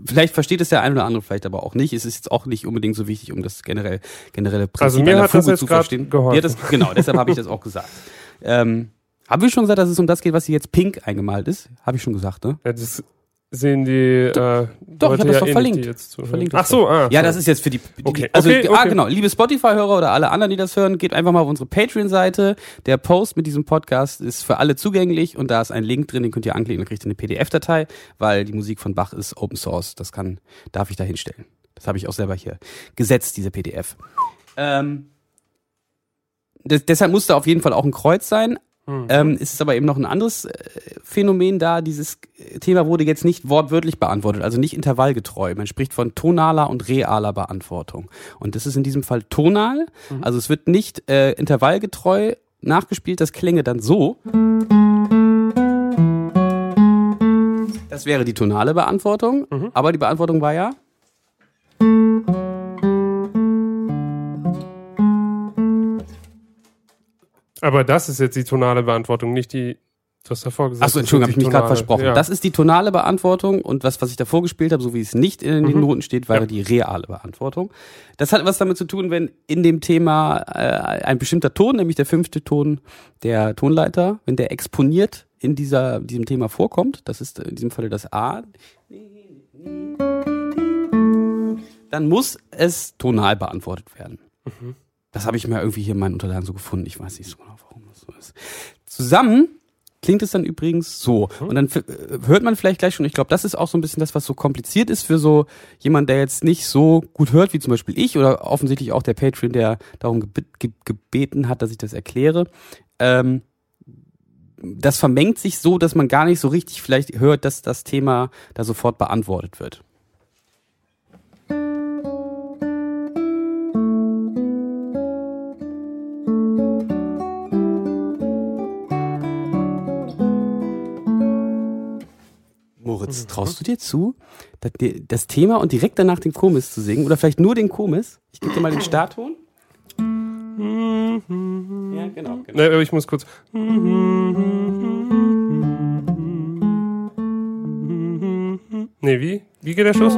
vielleicht versteht es der eine oder andere, vielleicht aber auch nicht. Es ist jetzt auch nicht unbedingt so wichtig, um das generell, generelle Prinzip Also mir einer hat das Fuge jetzt zu verstehen. geholfen. Ja, das, genau, deshalb habe ich das auch gesagt. Ähm, habe ich schon gesagt, dass es um das geht, was hier jetzt pink eingemalt ist? Habe ich schon gesagt, ne? Ja, das sehen die äh, Doch, ich Leute habe das ja doch eh verlinkt. Jetzt. Verlinkt Ach so, doch. ah. Ja, das ist jetzt für die. die Okay, Also, okay, ah, okay. genau. Liebe Spotify-Hörer oder alle anderen, die das hören, geht einfach mal auf unsere Patreon-Seite. Der Post mit diesem Podcast ist für alle zugänglich und da ist ein Link drin, den könnt ihr anklicken, dann kriegt ihr eine PDF-Datei, weil die Musik von Bach ist Open Source. Das kann, darf ich da hinstellen. Das habe ich auch selber hier gesetzt, diese PDF. Ähm, das, deshalb muss da auf jeden Fall auch ein Kreuz sein. Mhm. Ähm, es ist aber eben noch ein anderes äh, Phänomen da. Dieses Thema wurde jetzt nicht wortwörtlich beantwortet, also nicht intervallgetreu. Man spricht von tonaler und realer Beantwortung. Und das ist in diesem Fall tonal. Also es wird nicht äh, intervallgetreu nachgespielt. Das klänge dann so. Das wäre die tonale Beantwortung. Aber die Beantwortung war ja. Aber das ist jetzt die tonale Beantwortung, nicht die. Du hast davor gesagt. Achso, Entschuldigung, habe ich mich gerade versprochen. Ja. Das ist die tonale Beantwortung und was, was ich davor gespielt habe, so wie es nicht in den Mhm. Noten steht, wäre Ja. die reale Beantwortung. Das hat was damit zu tun, wenn in dem Thema äh, ein bestimmter Ton, nämlich der fünfte Ton der Tonleiter, wenn der exponiert in dieser, diesem Thema vorkommt, das ist in diesem Falle das A, dann muss es tonal beantwortet werden. Mhm. Das habe ich mir irgendwie hier in meinen Unterlagen so gefunden. Ich weiß nicht so genau, warum das so ist. Zusammen klingt es dann übrigens so. Und dann äh, hört man vielleicht gleich schon, ich glaube, das ist auch so ein bisschen das, was so kompliziert ist für so jemand, der jetzt nicht so gut hört, wie zum Beispiel ich oder offensichtlich auch der Patreon, der darum gebe- ge gebeten hat, dass ich das erkläre. Ähm, das vermengt sich so, dass man gar nicht so richtig vielleicht hört, dass das Thema da sofort beantwortet wird. Moritz, traust du dir zu, das, Thema und direkt danach den Komis zu singen? Oder vielleicht nur den Komis? Ich gebe dir mal den Startton. Ja, genau. genau. Nee, ich muss kurz. Nee, wie? Wie geht der Schluss?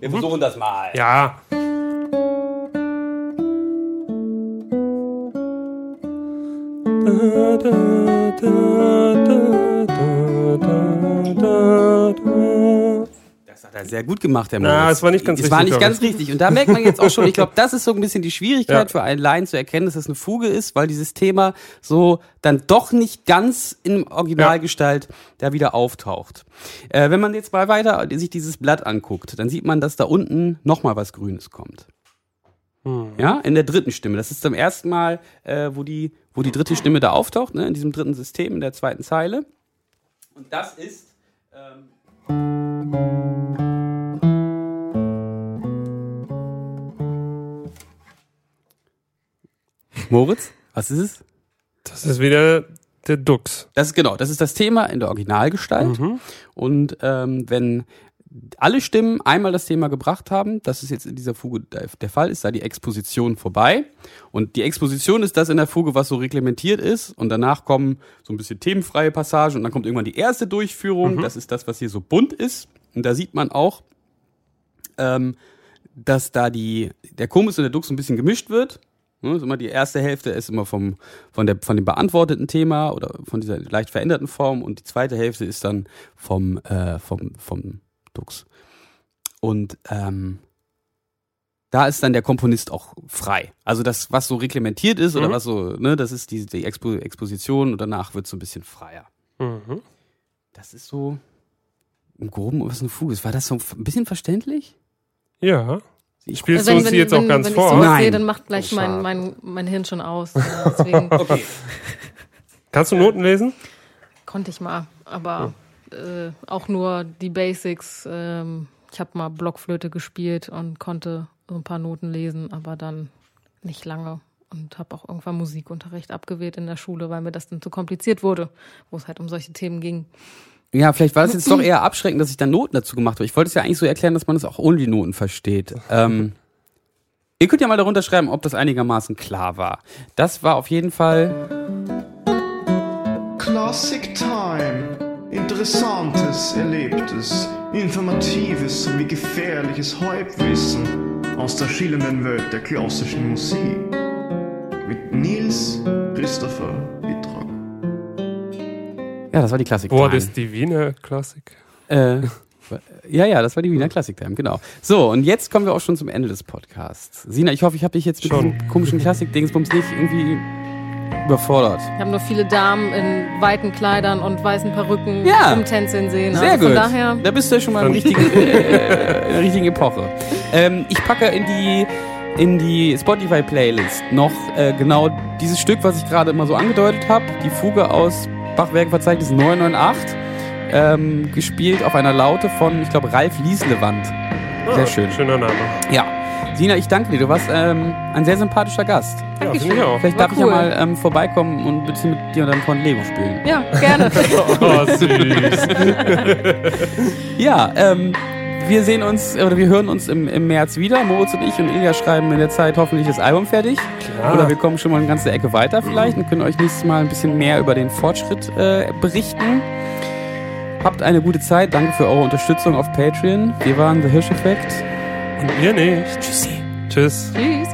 Wir versuchen das mal. Ja. Das hat er sehr gut gemacht, Herr Moritz. es war nicht ganz es richtig, war nicht ganz ich. richtig. Und da merkt man jetzt auch schon, ich glaube, das ist so ein bisschen die Schwierigkeit Ja. für einen Laien zu erkennen, dass es eine Fuge ist, weil dieses Thema so dann doch nicht ganz in Originalgestalt da wieder auftaucht. Äh, wenn man jetzt mal weiter sich dieses Blatt anguckt, dann sieht man, dass da unten nochmal was Grünes kommt. Hm. Ja, in der dritten Stimme. Das ist zum ersten Mal, äh, wo, die, wo die dritte Stimme da auftaucht, ne, in diesem dritten System, in der zweiten Zeile. Und das ist. Ähm Moritz, was ist es? Das ist wieder der Dux. Das ist genau, das ist das Thema in der Originalgestalt. Und ähm, wenn alle Stimmen einmal das Thema gebracht haben, das ist jetzt in dieser Fuge der, Fall, ist da die Exposition vorbei. Und die Exposition ist das in der Fuge, was so reglementiert ist. Und danach kommen so ein bisschen themenfreie Passagen und dann kommt irgendwann die erste Durchführung. Das ist das, was hier so bunt ist. Und da sieht man auch, ähm, dass da die, der Komus und der Dux ein bisschen gemischt wird. Ne, ist immer die erste Hälfte ist immer vom, von, der, von dem beantworteten Thema oder von dieser leicht veränderten Form und die zweite Hälfte ist dann vom, äh, vom, vom Dux. Und ähm, da ist dann der Komponist auch frei. Also das, was so reglementiert ist oder Mhm. was so, ne, das ist die, die Expo Exposition und danach wird es so ein bisschen freier. Mhm. Das ist so im Groben, was eine Fuge ist. War das so ein bisschen verständlich? Ja. Ich Spielst du uns die jetzt auch ganz wenn vor? Ich sowas Nein. sehe, dann macht gleich Oh, mein, mein, mein Hirn schon aus. Ja, Deswegen Okay. Kannst du Noten lesen? konnte ich mal, aber äh, auch nur die Basics. Ähm, ich habe mal Blockflöte gespielt und konnte so ein paar Noten lesen, aber dann nicht lange und habe auch irgendwann Musikunterricht abgewählt in der Schule, weil mir das dann zu kompliziert wurde, wo es halt um solche Themen ging. Ja, vielleicht war es jetzt doch eher abschreckend, dass ich da Noten dazu gemacht habe. Ich wollte es ja eigentlich so erklären, dass man es auch ohne die Noten versteht. Ähm, ihr könnt ja mal darunter schreiben, ob das einigermaßen klar war. Das war auf jeden Fall Classic Time. Interessantes, Erlebtes, Informatives sowie gefährliches Halbwissen aus der schillernden Welt der klassischen Musik. Mit Nils Christopher Wittrag. Ja, das war die Klassik. Boah, das ist die Wiener Klassik. Äh, ja, ja, das war die Wiener Klassik Time, genau. So, und jetzt kommen wir auch schon zum Ende des Podcasts. Sina, ich hoffe, ich habe dich jetzt mit Schon. diesem komischen Klassik-Dingsbums nicht irgendwie überfordert. Wir haben nur viele Damen in weiten Kleidern und weißen Perücken Ja. rumtänzeln sehen. Sehr also gut. Von daher, Da bist du ja schon mal im richtigen, äh, in der richtigen Epoche. Ähm, ich packe in die in die Spotify-Playlist noch äh, genau dieses Stück, was ich gerade immer so angedeutet habe, die Fuge aus Bachwerkverzeichnis 998, ähm, gespielt auf einer Laute von, ich glaube, Ralf Lieslewand. Sehr schön. Ah, Schöner Name. Ja. Sina, ich danke dir. Du warst ähm, ein sehr sympathischer Gast. Ja, ich auch. Vielleicht War darf ich ja cool. mal ähm, vorbeikommen und ein bisschen mit dir und deinem Freund Lego spielen. ja, gerne. Oh, süß. Ja, ähm, wir sehen uns oder wir hören uns im, im März wieder. Moritz und ich und Ilja schreiben in der Zeit hoffentlich das Album fertig. Klar. Oder wir kommen schon mal eine ganze Ecke weiter vielleicht und können euch nächstes Mal ein bisschen mehr über den Fortschritt äh, berichten. Habt eine gute Zeit. Danke für eure Unterstützung auf Patreon. Wir waren The Hirsch Effect. Und ihr nicht. Tschüssi. Tschüss. Tschüss.